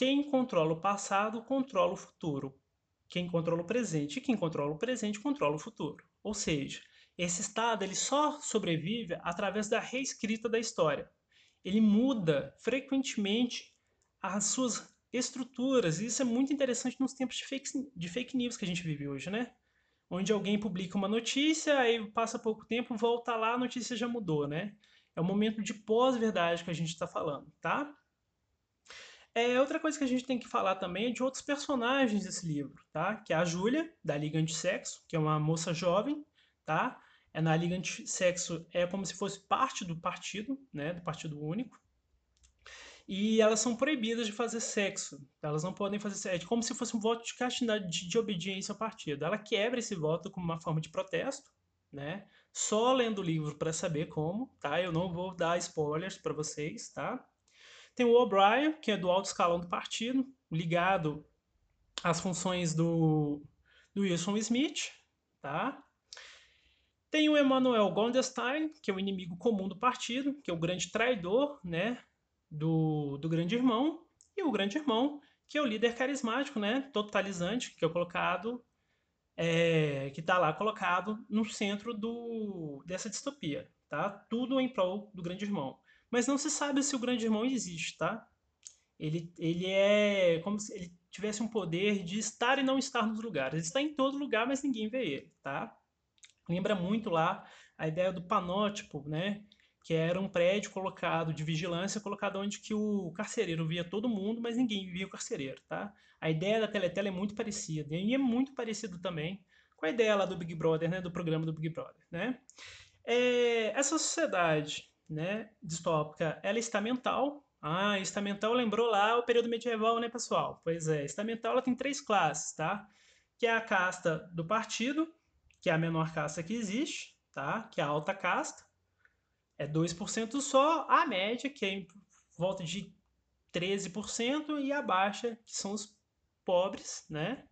Quem controla o passado controla o futuro. Quem controla o presente e quem controla o presente controla o futuro. Ou seja, esse estado ele só sobrevive através da reescrita da história. Ele muda frequentemente as suas estruturas. E isso é muito interessante nos tempos de fake, de fake news que a gente vive hoje, né? Onde alguém publica uma notícia, aí passa pouco tempo, volta lá, a notícia já mudou, né? É o momento de pós-verdade que a gente está falando, tá? É, outra coisa que a gente tem que falar também é de outros personagens desse livro, tá? Que é a Júlia, da Liga Antissexo, que é uma moça jovem, tá? É na Liga Antissexo, é como se fosse parte do partido, né? Do Partido Único e elas são proibidas de fazer sexo. Elas não podem fazer sexo. É como se fosse um voto de castidade, de, de obediência ao partido. Ela quebra esse voto como uma forma de protesto, né? Só lendo o livro para saber como, tá? Eu não vou dar spoilers para vocês, tá? Tem o O'Brien, que é do alto escalão do partido, ligado às funções do, do Wilson Smith, tá? Tem o Emmanuel Gondestein, que é o inimigo comum do partido, que é o grande traidor, né? do, do grande irmão, e o grande irmão, que é o líder carismático, né, totalizante, que é colocado, é, que está lá colocado no centro do, dessa distopia, tá? Tudo em prol do grande irmão. Mas não se sabe se o grande irmão existe, tá? Ele, ele é como se ele tivesse um poder de estar e não estar nos lugares. Ele está em todo lugar, mas ninguém vê ele, tá? Lembra muito lá a ideia do panótipo, né? que era um prédio colocado de vigilância, colocado onde que o carcereiro via todo mundo, mas ninguém via o carcereiro, tá? A ideia da Teletela é muito parecida, e é muito parecido também com a ideia lá do Big Brother, né, do programa do Big Brother, né? É, essa sociedade, né, distópica, ela é estamental. Ah, estamental lembrou lá o período medieval, né, pessoal? Pois é, estamental ela tem três classes, tá? Que é a casta do partido, que é a menor casta que existe, tá? Que é a alta casta é 2% só, a média, que é em volta de 13%, e a baixa, que são os pobres, né?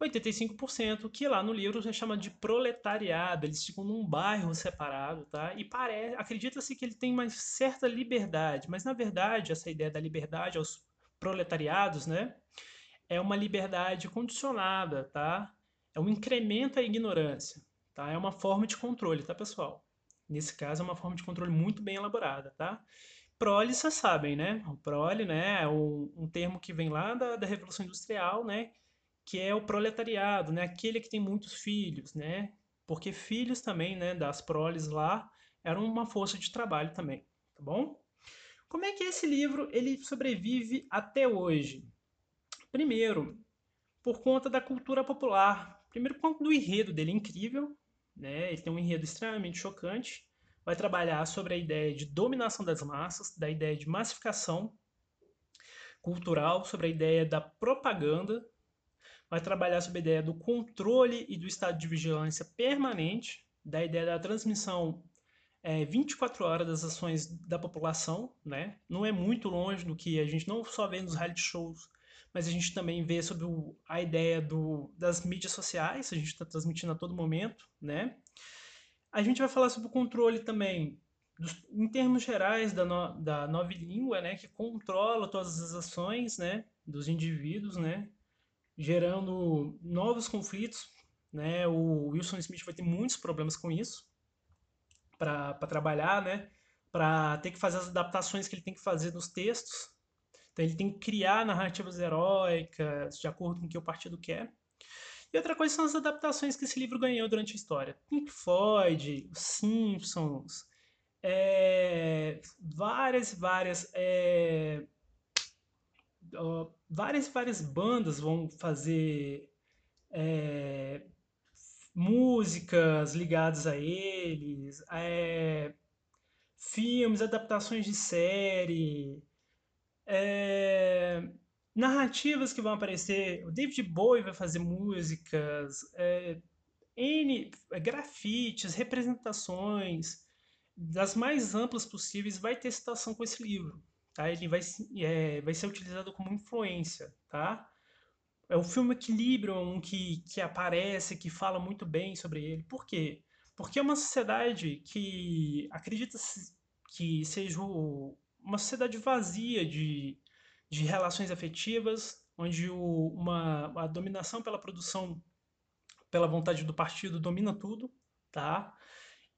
85%, que lá no livro se chama de proletariado, eles ficam num bairro separado, tá? E parece, acredita-se que ele tem uma certa liberdade, mas na verdade essa ideia da liberdade aos proletariados, né? É uma liberdade condicionada, tá? É um incremento à ignorância, tá? É uma forma de controle, tá, pessoal? Nesse caso, é uma forma de controle muito bem elaborada, tá? Prole, vocês sabem, né? O prole, né, é um, um termo que vem lá da, da Revolução Industrial, né? Que é o proletariado, né? Aquele que tem muitos filhos, né? Porque filhos também, né, das proles lá, eram uma força de trabalho também, tá bom? Como é que esse livro ele sobrevive até hoje? Primeiro, por conta da cultura popular. Primeiro, por conta do enredo dele incrível, né? Ele tem um enredo extremamente chocante, vai trabalhar sobre a ideia de dominação das massas, da ideia de massificação cultural, sobre a ideia da propaganda, vai trabalhar sobre a ideia do controle e do estado de vigilância permanente, da ideia da transmissão é, 24 horas das ações da população, né? Não é muito longe do que a gente não só vê nos reality shows, mas a gente também vê sobre o, a ideia do, das mídias sociais, a gente está transmitindo a todo momento, né? A gente vai falar sobre o controle também, dos, em termos gerais, da, no, da nova língua, né? Que controla todas as ações, né? Dos indivíduos, né? Gerando novos conflitos, né? O Wilson Smith vai ter muitos problemas com isso, para trabalhar, né? Para ter que fazer as adaptações que ele tem que fazer nos textos. Então ele tem que criar narrativas heróicas de acordo com o que o partido quer. E outra coisa são as adaptações que esse livro ganhou durante a história. Pink Floyd, Os Simpsons, é, várias, várias, é, ó, várias, várias bandas vão fazer é, músicas ligadas a eles, é, filmes, adaptações de série, é, narrativas que vão aparecer. O David Bowie vai fazer músicas, é, N grafites, representações das mais amplas possíveis. Vai ter citação com esse livro. Tá? Ele vai, é, vai ser utilizado como influência. Tá? É o filme Equilibrium que, que aparece, que fala muito bem sobre ele. Por quê? Porque é uma sociedade que acredita que seja uma sociedade vazia de, de relações afetivas, onde o, uma, a dominação pela produção, pela vontade do partido, domina tudo, tá?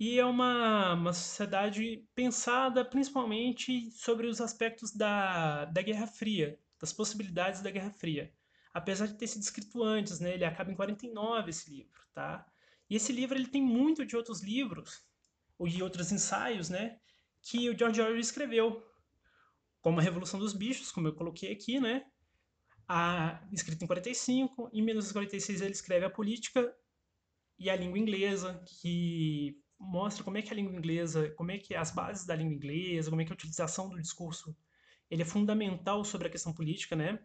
E é uma, uma sociedade pensada principalmente sobre os aspectos da, da Guerra Fria, das possibilidades da Guerra Fria apesar de ter sido escrito antes, né? Ele acaba em 49 esse livro, tá? E esse livro ele tem muito de outros livros ou de outros ensaios, né? Que o George Orwell escreveu, como a Revolução dos Bichos, como eu coloquei aqui, né? A, escrito em 45, em 1946 ele escreve a política e a língua inglesa, que mostra como é que a língua inglesa, como é que as bases da língua inglesa, como é que a utilização do discurso ele é fundamental sobre a questão política, né?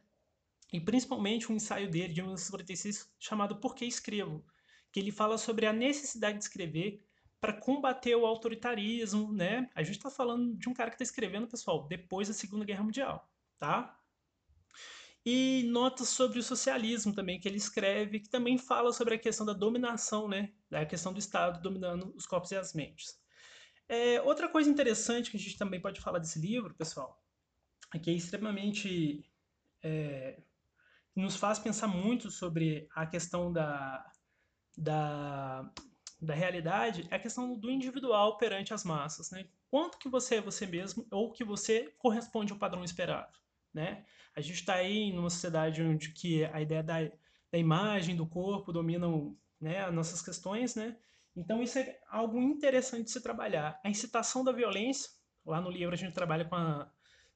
e principalmente um ensaio dele de 1946 chamado Por que Escrevo, que ele fala sobre a necessidade de escrever para combater o autoritarismo, né? A gente está falando de um cara que está escrevendo, pessoal, depois da Segunda Guerra Mundial, tá? E notas sobre o socialismo também, que ele escreve, que também fala sobre a questão da dominação, né? Da questão do Estado dominando os corpos e as mentes. É, outra coisa interessante que a gente também pode falar desse livro, pessoal, é que é extremamente é, nos faz pensar muito sobre a questão da, da, da realidade, é a questão do individual perante as massas, né? Quanto que você é você mesmo ou que você corresponde ao padrão esperado, né? A gente está aí numa sociedade onde que a ideia da, da imagem, do corpo dominam né, as nossas questões, né? Então isso é algo interessante de se trabalhar. A incitação da violência, lá no livro a gente trabalha com a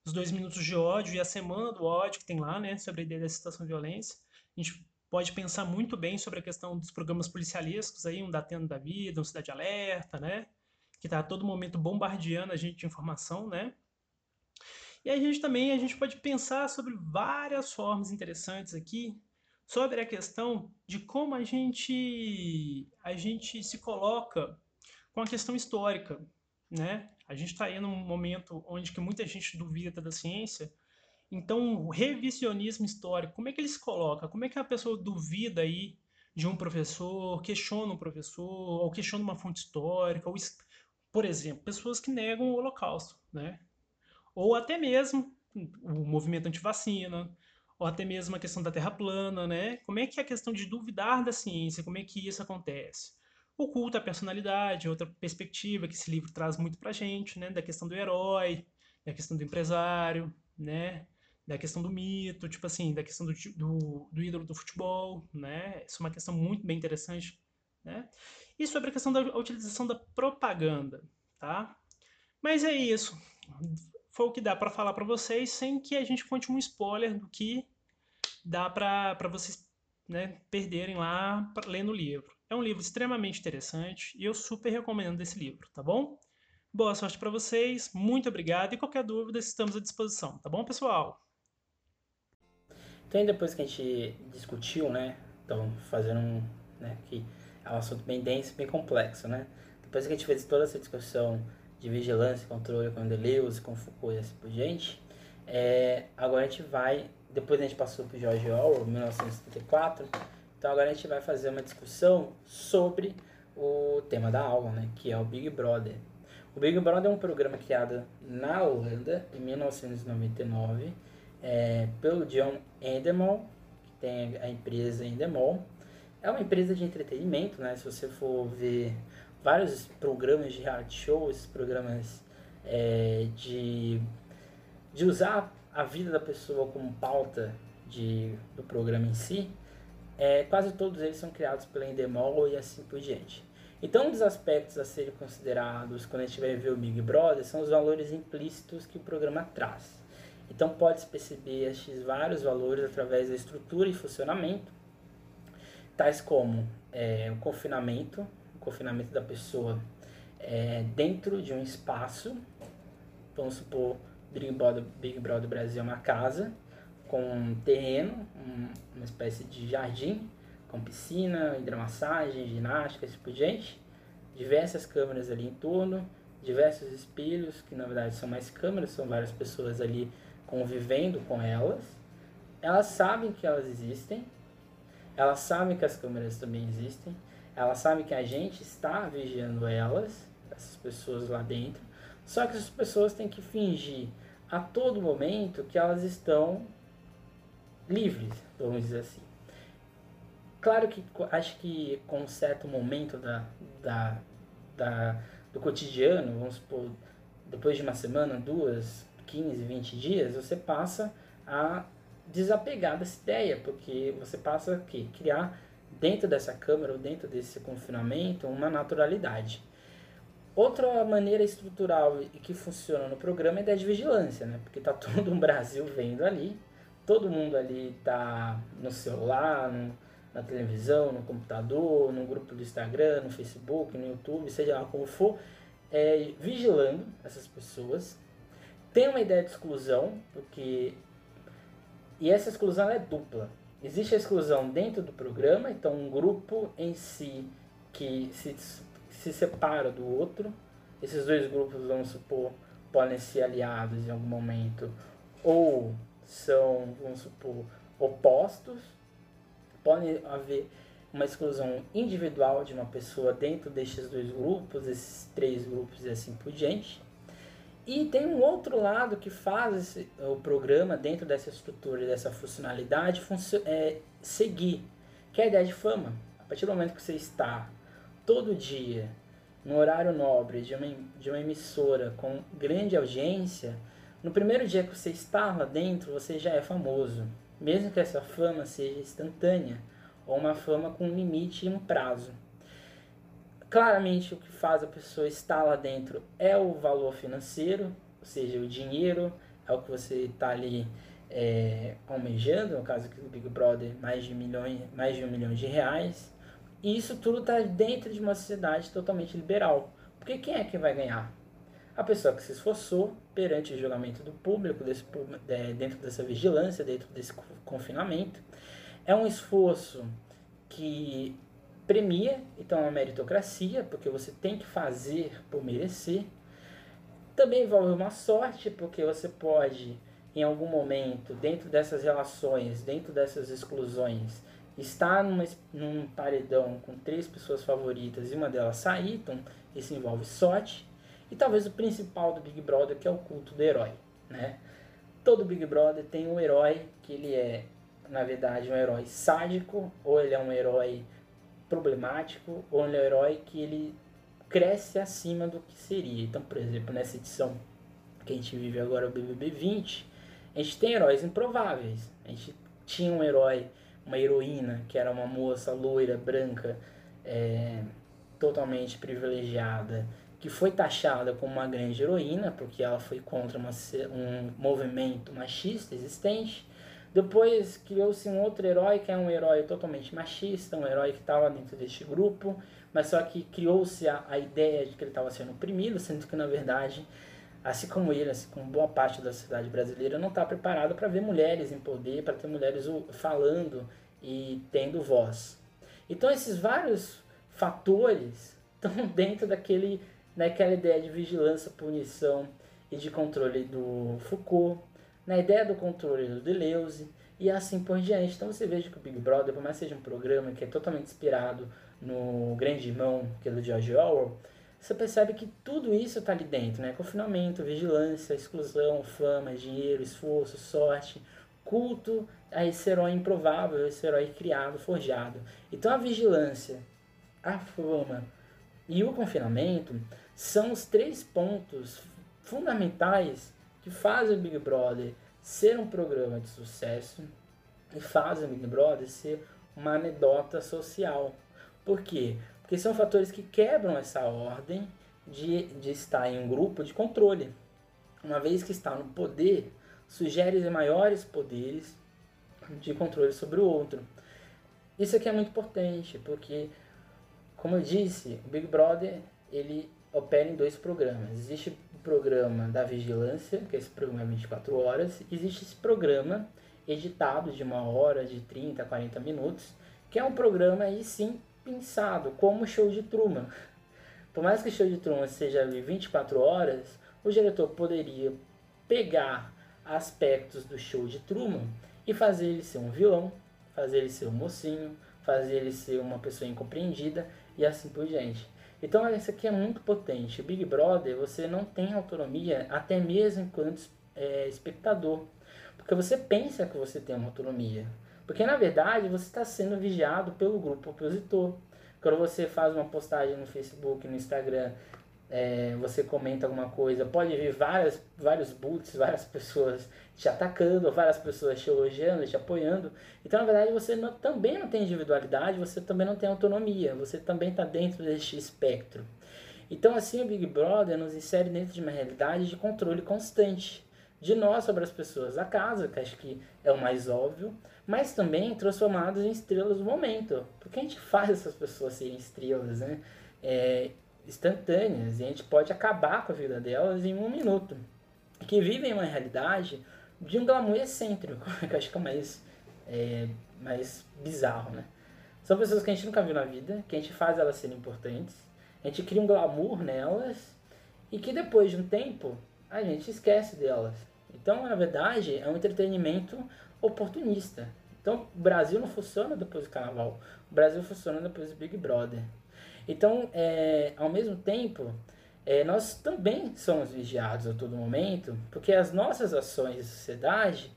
os dois minutos de ódio e a semana do ódio que tem lá, né, sobre a ideia da situação de violência. A gente pode pensar muito bem sobre a questão dos programas policialescos aí, um Datendo da Vida, um Cidade Alerta, né, que está a todo momento bombardeando a gente de informação, né. E a gente também a gente pode pensar sobre várias formas interessantes aqui sobre a questão de como a gente a gente se coloca com a questão histórica, né? A gente está aí num momento onde que muita gente duvida da ciência. Então, o revisionismo histórico, como é que ele se coloca? Como é que a pessoa duvida aí de um professor, questiona um professor, ou questiona uma fonte histórica, ou, por exemplo, pessoas que negam o Holocausto, né? Ou até mesmo o movimento antivacina, ou até mesmo a questão da Terra plana, né? Como é que é a questão de duvidar da ciência, como é que isso acontece? oculta a personalidade, outra perspectiva que esse livro traz muito pra gente, né, da questão do herói, da questão do empresário, né, da questão do mito, tipo assim, da questão do, do, do ídolo do futebol, né, isso é uma questão muito bem interessante, né, e sobre a questão da utilização da propaganda, tá? Mas é isso, foi o que dá para falar para vocês, sem que a gente conte um spoiler do que dá para vocês né, perderem lá lendo o livro. É um livro extremamente interessante e eu super recomendo esse livro, tá bom? Boa sorte para vocês, muito obrigado e qualquer dúvida estamos à disposição, tá bom, pessoal? Então, depois que a gente discutiu, né, então fazendo um, né, que é um assunto bem denso, bem complexo, né? Depois que a gente fez toda essa discussão de vigilância, controle com Deleuze, com Foucault e assim por diante, é, agora a gente vai, depois a gente passou por George Orwell, 1974, então agora a gente vai fazer uma discussão sobre o tema da aula, né, que é o Big Brother. O Big Brother é um programa criado na Holanda em 1999 é, pelo John Endemol, que tem a empresa Endemol. É uma empresa de entretenimento, né? Se você for ver vários programas de reality show, esses programas é, de, de usar a vida da pessoa como pauta de, do programa em si, é, quase todos eles são criados pela Endemol e assim por diante. Então, um dos aspectos a serem considerados quando a gente vai ver o Big Brother são os valores implícitos que o programa traz. Então, pode-se perceber estes vários valores através da estrutura e funcionamento, tais como é, o confinamento, confinamento da pessoa é, dentro de um espaço, vamos supor, Big Brother, Big Brother Brasil é uma casa com um terreno, um, uma espécie de jardim, com piscina, hidromassagem, ginástica, assim por diante. Diversas câmeras ali em torno, diversos espelhos, que na verdade são mais câmeras, são várias pessoas ali convivendo com elas. Elas sabem que elas existem, elas sabem que as câmeras também existem, elas sabem que a gente está vigiando elas, essas pessoas lá dentro. Só que essas pessoas têm que fingir a todo momento que elas estão livres, vamos dizer assim. Claro que acho que com um certo momento da, da, da, do cotidiano, vamos supor, depois de uma semana, duas, 15, 20 dias, você passa a desapegar dessa ideia, porque você passa a criar dentro dessa câmera ou dentro desse confinamento uma naturalidade. Outra maneira estrutural e que funciona no programa é a de vigilância, né? Porque tá (laughs) todo o Brasil vendo ali, todo mundo ali tá no celular, no, na televisão, no computador, no grupo do Instagram, no Facebook, no YouTube, seja lá como for, é, vigilando essas pessoas. Tem uma ideia de exclusão, porque. E essa exclusão é dupla. Existe a exclusão dentro do programa, então um grupo em si que se, se separa do outro. Esses dois grupos, vamos supor, podem ser aliados em algum momento, ou são, vamos supor, opostos pode haver uma exclusão individual de uma pessoa dentro destes dois grupos, esses três grupos e assim por diante. E tem um outro lado que faz esse, o programa dentro dessa estrutura, dessa funcionalidade, é, seguir, que é a ideia de fama. A partir do momento que você está todo dia no horário nobre de uma, de uma emissora com grande audiência, no primeiro dia que você está lá dentro, você já é famoso mesmo que essa fama seja instantânea ou uma fama com um limite e um prazo. Claramente, o que faz a pessoa estar lá dentro é o valor financeiro, ou seja, o dinheiro, é o que você está ali é, almejando, no caso aqui do Big Brother, mais de, milhões, mais de um milhão de reais. E isso tudo está dentro de uma sociedade totalmente liberal. Porque quem é que vai ganhar? a pessoa que se esforçou perante o julgamento do público, desse, é, dentro dessa vigilância, dentro desse confinamento. É um esforço que premia, então é uma meritocracia, porque você tem que fazer por merecer. Também envolve uma sorte, porque você pode, em algum momento, dentro dessas relações, dentro dessas exclusões, estar numa, num paredão com três pessoas favoritas e uma delas sair, então isso envolve sorte. E talvez o principal do Big Brother, que é o culto do herói, né? Todo Big Brother tem um herói que ele é, na verdade, um herói sádico, ou ele é um herói problemático, ou um herói que ele cresce acima do que seria. Então, por exemplo, nessa edição que a gente vive agora, o BBB 20, a gente tem heróis improváveis. A gente tinha um herói, uma heroína, que era uma moça loira, branca, é, totalmente privilegiada, que foi taxada como uma grande heroína, porque ela foi contra uma, um movimento machista existente. Depois criou-se um outro herói que é um herói totalmente machista, um herói que estava dentro deste grupo, mas só que criou-se a, a ideia de que ele estava sendo oprimido, sendo que na verdade, assim como ele, assim como boa parte da sociedade brasileira, não está preparado para ver mulheres em poder, para ter mulheres falando e tendo voz. Então esses vários fatores (laughs) estão dentro daquele, daquela ideia de vigilância, punição e de controle do Foucault, na ideia do controle do Deleuze e assim por diante. Então você veja que o Big Brother, por mais que seja um programa que é totalmente inspirado no Grande Irmão, que é do George Orwell, você percebe que tudo isso está ali dentro, né? Confinamento, vigilância, exclusão, fama, dinheiro, esforço, sorte, culto a esse herói improvável, esse herói criado, forjado. Então a vigilância, a fama e o confinamento são os três pontos fundamentais que fazem o Big Brother ser um programa de sucesso e fazem o Big Brother ser uma anedota social. Por quê? Porque são fatores que quebram essa ordem de, de estar em um grupo de controle. Uma vez que está no poder, sugere maiores poderes de controle sobre o outro. Isso aqui é muito importante, porque, como eu disse, o Big Brother ele opera em dois programas. Existe programa da vigilância, que esse programa é 24 horas, existe esse programa editado de uma hora, de 30, 40 minutos, que é um programa aí sim pensado como show de Truman. Por mais que o show de Truman seja ali 24 horas, o diretor poderia pegar aspectos do show de Truman e fazer ele ser um vilão, fazer ele ser um mocinho, fazer ele ser uma pessoa incompreendida e assim por diante. Então isso aqui é muito potente. O Big Brother, você não tem autonomia até mesmo enquanto é, espectador. Porque você pensa que você tem uma autonomia. Porque na verdade você está sendo vigiado pelo grupo opositor. Quando você faz uma postagem no Facebook, no Instagram, é, você comenta alguma coisa, pode vir várias, vários boots, várias pessoas te atacando, várias pessoas te elogiando, te apoiando. Então, na verdade, você não, também não tem individualidade, você também não tem autonomia, você também está dentro deste espectro. Então, assim, o Big Brother nos insere dentro de uma realidade de controle constante de nós sobre as pessoas da casa, que acho que é o mais óbvio, mas também transformados em estrelas do momento. Porque a gente faz essas pessoas serem estrelas, né? É, instantâneas e a gente pode acabar com a vida delas em um minuto. Que vivem uma realidade de um glamour excêntrico, (laughs) que eu acho que é mais, é, mais bizarro, né? São pessoas que a gente nunca viu na vida, que a gente faz elas serem importantes, a gente cria um glamour nelas e que depois de um tempo a gente esquece delas. Então, na verdade, é um entretenimento oportunista. Então, o Brasil não funciona depois do carnaval, o Brasil funciona depois do Big Brother. Então, é, ao mesmo tempo, é, nós também somos vigiados a todo momento, porque as nossas ações de sociedade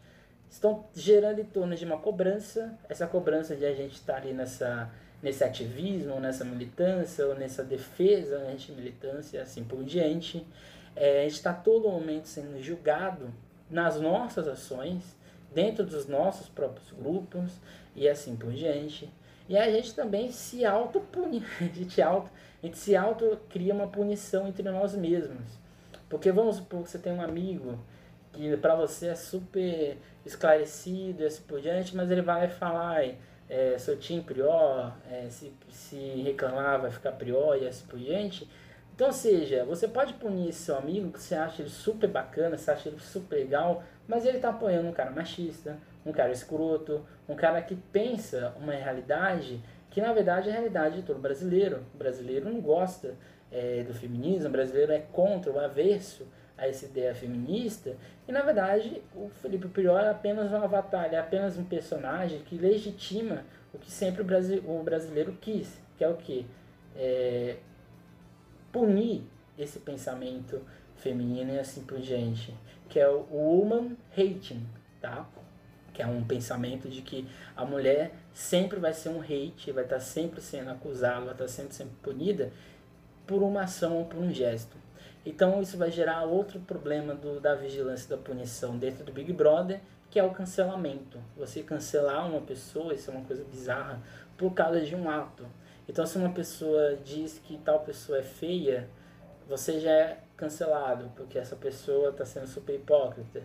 estão gerando em torno de uma cobrança, essa cobrança de a gente estar ali nessa, nesse ativismo, nessa militância, ou nessa defesa anti-militância, assim por diante. É, a gente está todo momento sendo julgado nas nossas ações, dentro dos nossos próprios grupos, e assim por diante. E a gente também se autopune, (laughs) a gente, auto, a gente se auto cria uma punição entre nós mesmos. Porque vamos supor que você tem um amigo que para você é super esclarecido e assim por diante, mas ele vai falar, é, seu time prior, é, se, se reclamar vai ficar prior e assim por diante. Então, seja, você pode punir seu amigo que você acha ele super bacana, você acha ele super legal, mas ele está apoiando um cara machista, um cara escroto, um cara que pensa uma realidade que na verdade é a realidade de todo brasileiro. O brasileiro não gosta é, do feminismo, o brasileiro é contra, o averso a essa ideia feminista, e na verdade o Felipe Prior é apenas um avatar, é apenas um personagem que legitima o que sempre o, brasi o brasileiro quis, que é o que? É, punir esse pensamento feminino e assim por diante, que é o woman hating, tá? Que é um pensamento de que a mulher sempre vai ser um hate, vai estar sempre sendo acusada, vai estar sempre sendo punida por uma ação ou por um gesto. Então isso vai gerar outro problema do, da vigilância da punição dentro do Big Brother, que é o cancelamento. Você cancelar uma pessoa, isso é uma coisa bizarra, por causa de um ato. Então se uma pessoa diz que tal pessoa é feia, você já é cancelado, porque essa pessoa está sendo super hipócrita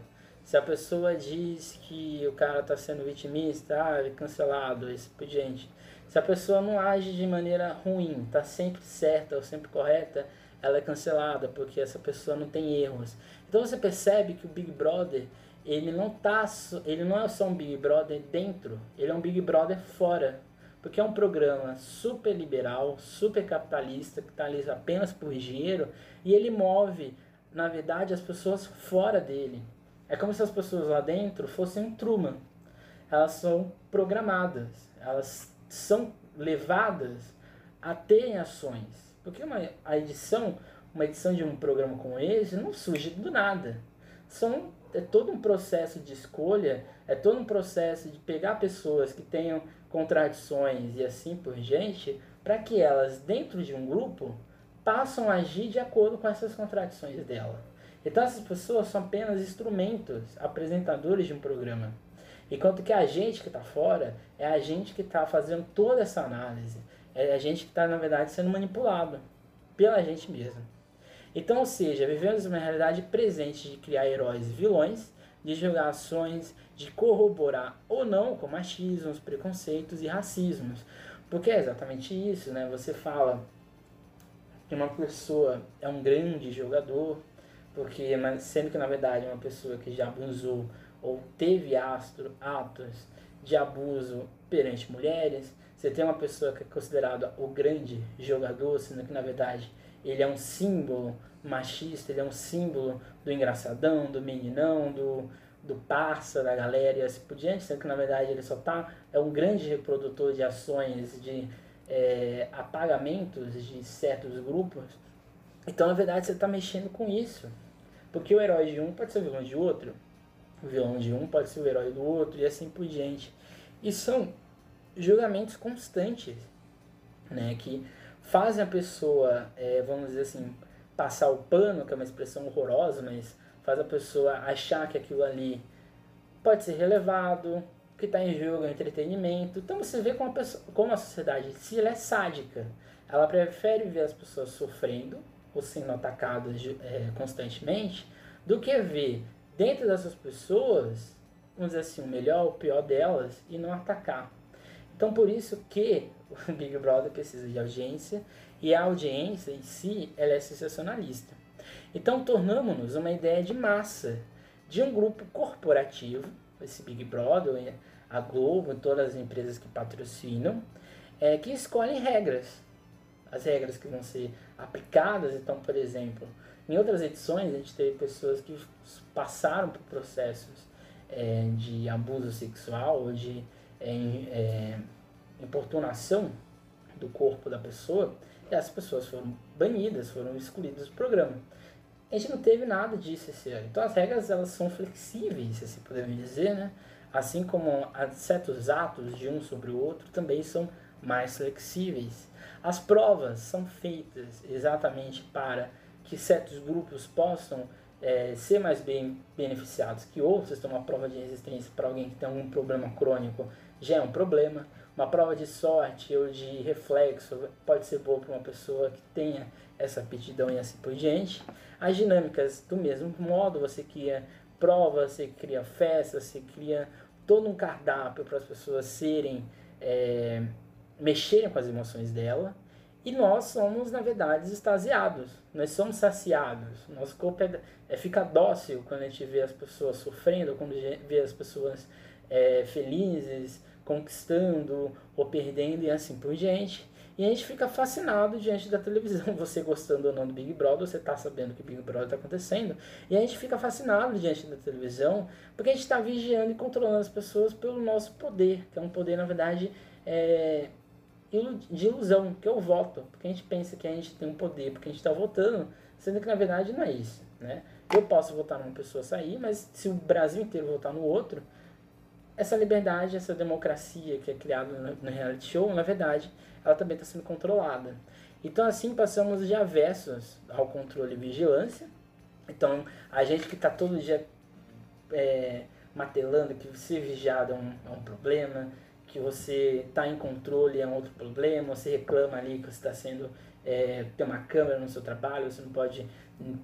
Se a pessoa diz que o cara está sendo vitimista, ah, é cancelado, esse por diante. Se a pessoa não age de maneira ruim, está sempre certa ou sempre correta, ela é cancelada, porque essa pessoa não tem erros. Então você percebe que o Big Brother, ele não tá, ele não é só um Big Brother dentro, ele é um Big Brother fora. Porque é um programa super liberal, super capitalista, que está ali apenas por dinheiro, e ele move, na verdade, as pessoas fora dele. É como se as pessoas lá dentro fossem um Truman. Elas são programadas, elas são levadas a terem ações. Porque uma, a edição, uma edição de um programa como esse não surge do nada. São, é todo um processo de escolha, é todo um processo de pegar pessoas que tenham contradições e assim por diante, para que elas, dentro de um grupo, passam a agir de acordo com essas contradições dela. Então essas pessoas são apenas instrumentos, apresentadores de um programa. Enquanto que a gente que está fora é a gente que está fazendo toda essa análise. É a gente que está, na verdade, sendo manipulado pela gente mesmo. Então, ou seja, vivemos uma realidade presente de criar heróis e vilões, de julgar ações, de corroborar ou não com machismos, preconceitos e racismos. Porque é exatamente isso, né? Você fala que uma pessoa é um grande jogador, porque sendo que na verdade uma pessoa que já abusou ou teve astro, atos de abuso perante mulheres, você tem uma pessoa que é considerada o grande jogador, sendo que na verdade ele é um símbolo machista, ele é um símbolo do engraçadão, do meninão, do, do parça da galera e assim por diante, sendo que na verdade ele só tá, é um grande reprodutor de ações, de é, apagamentos de certos grupos. Então na verdade você está mexendo com isso. Porque o herói de um pode ser o vilão de outro, o vilão de um pode ser o herói do outro e assim por diante. E são julgamentos constantes, né, que fazem a pessoa, é, vamos dizer assim, passar o pano, que é uma expressão horrorosa, mas faz a pessoa achar que aquilo ali pode ser relevado, que está em jogo é entretenimento. Então você vê como a, pessoa, como a sociedade se ela é sádica. Ela prefere ver as pessoas sofrendo ou sendo atacadas é, constantemente do que ver dentro dessas pessoas, vamos dizer assim, o melhor, o pior delas e não atacar. Então por isso que (laughs) o Big Brother precisa de audiência e a audiência em si ela é sensacionalista. Então tornamos-nos uma ideia de massa, de um grupo corporativo, esse Big Brother, a Globo, todas as empresas que patrocinam, é, que escolhem regras. As regras que vão ser aplicadas, então, por exemplo, em outras edições a gente teve pessoas que passaram por processos é, de abuso sexual ou de é, é, importunação do corpo da pessoa, e essas pessoas foram banidas, foram excluídas do programa. A gente não teve nada disso esse ano. Então as regras elas são flexíveis, se podemos dizer, né? Assim como certos atos de um sobre o outro também são mais flexíveis. As provas são feitas exatamente para que certos grupos possam é, ser mais bem beneficiados que outros. Então, uma prova de resistência para alguém que tem algum problema crônico já é um problema. Uma prova de sorte ou de reflexo pode ser boa para uma pessoa que tenha essa aptidão e assim por diante. As dinâmicas, do mesmo modo, você cria provas, você cria festas, você cria todo um cardápio para as pessoas serem, é, mexerem com as emoções dela. E nós somos, na verdade, extasiados. Nós somos saciados. Nosso corpo é, é, fica dócil quando a gente vê as pessoas sofrendo, quando vê as pessoas é, felizes, conquistando ou perdendo e assim por diante. E a gente fica fascinado diante da televisão, (laughs) você gostando ou não do Big Brother, você está sabendo que o Big Brother está acontecendo. E a gente fica fascinado diante da televisão, porque a gente está vigiando e controlando as pessoas pelo nosso poder, que é um poder, na verdade, é, de ilusão, que o voto. Porque a gente pensa que a gente tem um poder, porque a gente está votando, sendo que na verdade não é isso. Né? Eu posso votar numa pessoa sair, mas se o Brasil inteiro votar no outro, essa liberdade, essa democracia que é criada no reality show, na verdade, ela também está sendo controlada. Então, assim, passamos de avessos ao controle e vigilância. Então, a gente que está todo dia é, que ser vigiado é um, é um problema, que você está em controle é um outro problema, você reclama ali que você está sendo é, tem uma câmera no seu trabalho, você não pode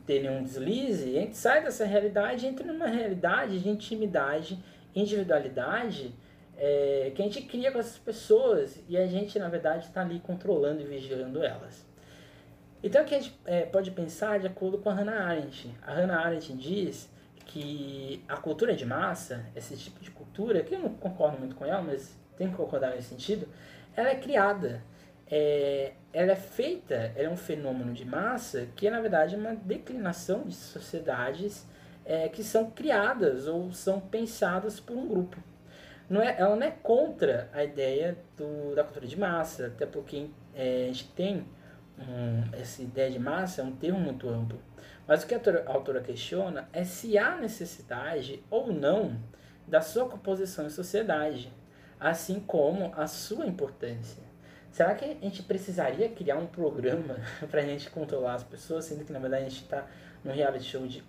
ter nenhum deslize, a gente sai dessa realidade entra numa realidade de intimidade, individualidade é, que a gente cria com essas pessoas e a gente, na verdade, está ali controlando e vigiando elas. Então, o que a gente é, pode pensar de acordo com a Hannah Arendt. A Hannah Arendt diz que a cultura de massa, esse tipo de cultura, que eu não concordo muito com ela, mas tenho que concordar nesse sentido, ela é criada é, ela é feita, ela é um fenômeno de massa que é, na verdade, uma declinação de sociedades é, que são criadas ou são pensadas por um grupo. Não é, ela não é contra a ideia do, da cultura de massa, até porque é, a gente tem um, essa ideia de massa, é um termo muito amplo. Mas o que a autora, a autora questiona é se há necessidade ou não da sua composição em sociedade, assim como a sua importância. Será que a gente precisaria criar um programa (laughs) para a gente controlar as pessoas, sendo que na verdade a gente está num reality show de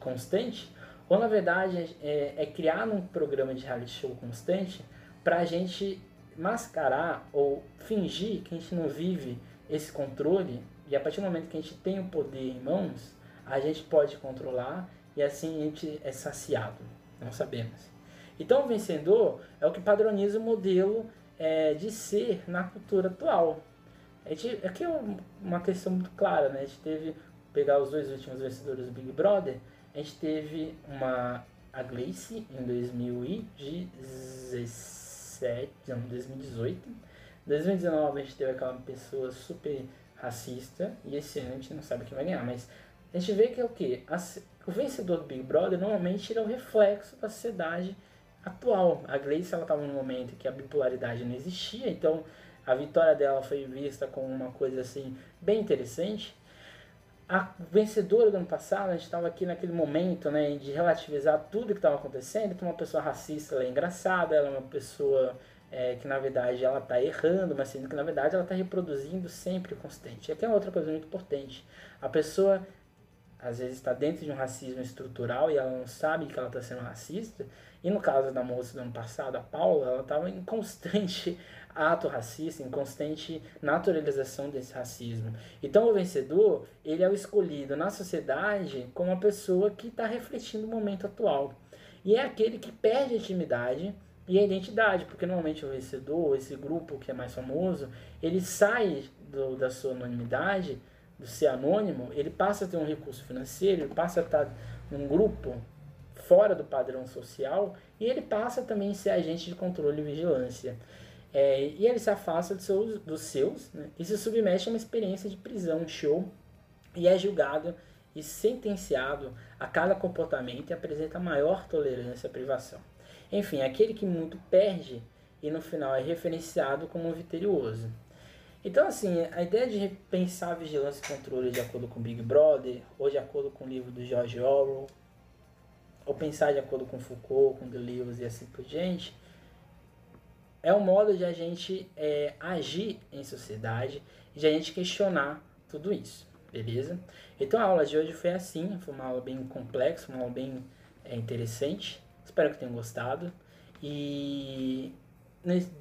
constante? Ou na verdade é, é criar um programa de reality show constante para a gente mascarar ou fingir que a gente não vive esse controle e a partir do momento que a gente tem o poder em mãos, a gente pode controlar e assim a gente é saciado. Não sabemos. Então o vencedor é o que padroniza o modelo é, de ser na cultura atual. A gente, aqui é uma questão muito clara, né? A gente teve, pegar os dois últimos vencedores do Big Brother, a gente teve uma a Gleice em 2017, não, 2018. Em 2019 a gente teve aquela pessoa super racista e esse ano a gente não sabe quem vai ganhar, mas a gente vê que é o que? O vencedor do Big Brother normalmente é o reflexo da sociedade atual. A Gleice ela estava num momento que a bipolaridade não existia, então a vitória dela foi vista como uma coisa assim bem interessante. A vencedora do ano passado, a gente estava aqui naquele momento né, de relativizar tudo que estava acontecendo. Então, uma pessoa racista ela é engraçada, ela é uma pessoa é, que na verdade ela está errando, mas sendo que na verdade ela está reproduzindo sempre constante. E aqui é outra coisa muito importante. A pessoa às vezes está dentro de um racismo estrutural e ela não sabe que ela está sendo racista. E no caso da moça do ano passado, a Paula, ela estava em constante (laughs) ato racista, em constante naturalização desse racismo. Então o vencedor, ele é o escolhido na sociedade como uma pessoa que está refletindo o momento atual. E é aquele que perde a intimidade e a identidade, porque normalmente o vencedor, esse grupo que é mais famoso, ele sai do, da sua anonimidade do ser anônimo, ele passa a ter um recurso financeiro, ele passa a estar num grupo fora do padrão social e ele passa também a ser agente de controle e vigilância. É, e ele se afasta dos seus, dos seus né, e se submete a uma experiência de prisão, show, e é julgado e sentenciado a cada comportamento e apresenta maior tolerância à privação. Enfim, aquele que muito perde e no final é referenciado como vitorioso. Então, assim, a ideia de pensar a vigilância e controle de acordo com Big Brother, ou de acordo com o livro do George Orwell, ou pensar de acordo com Foucault, com Deleuze e assim por diante, é um modo de a gente é, agir em sociedade e de a gente questionar tudo isso, beleza? Então a aula de hoje foi assim, foi uma aula bem complexa, uma aula bem é, interessante. Espero que tenham gostado. E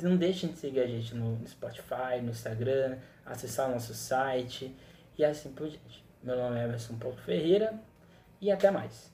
não deixem de seguir a gente no Spotify, no Instagram, acessar o nosso site e assim por diante. Meu nome é Emerson Paulo Ferreira e até mais.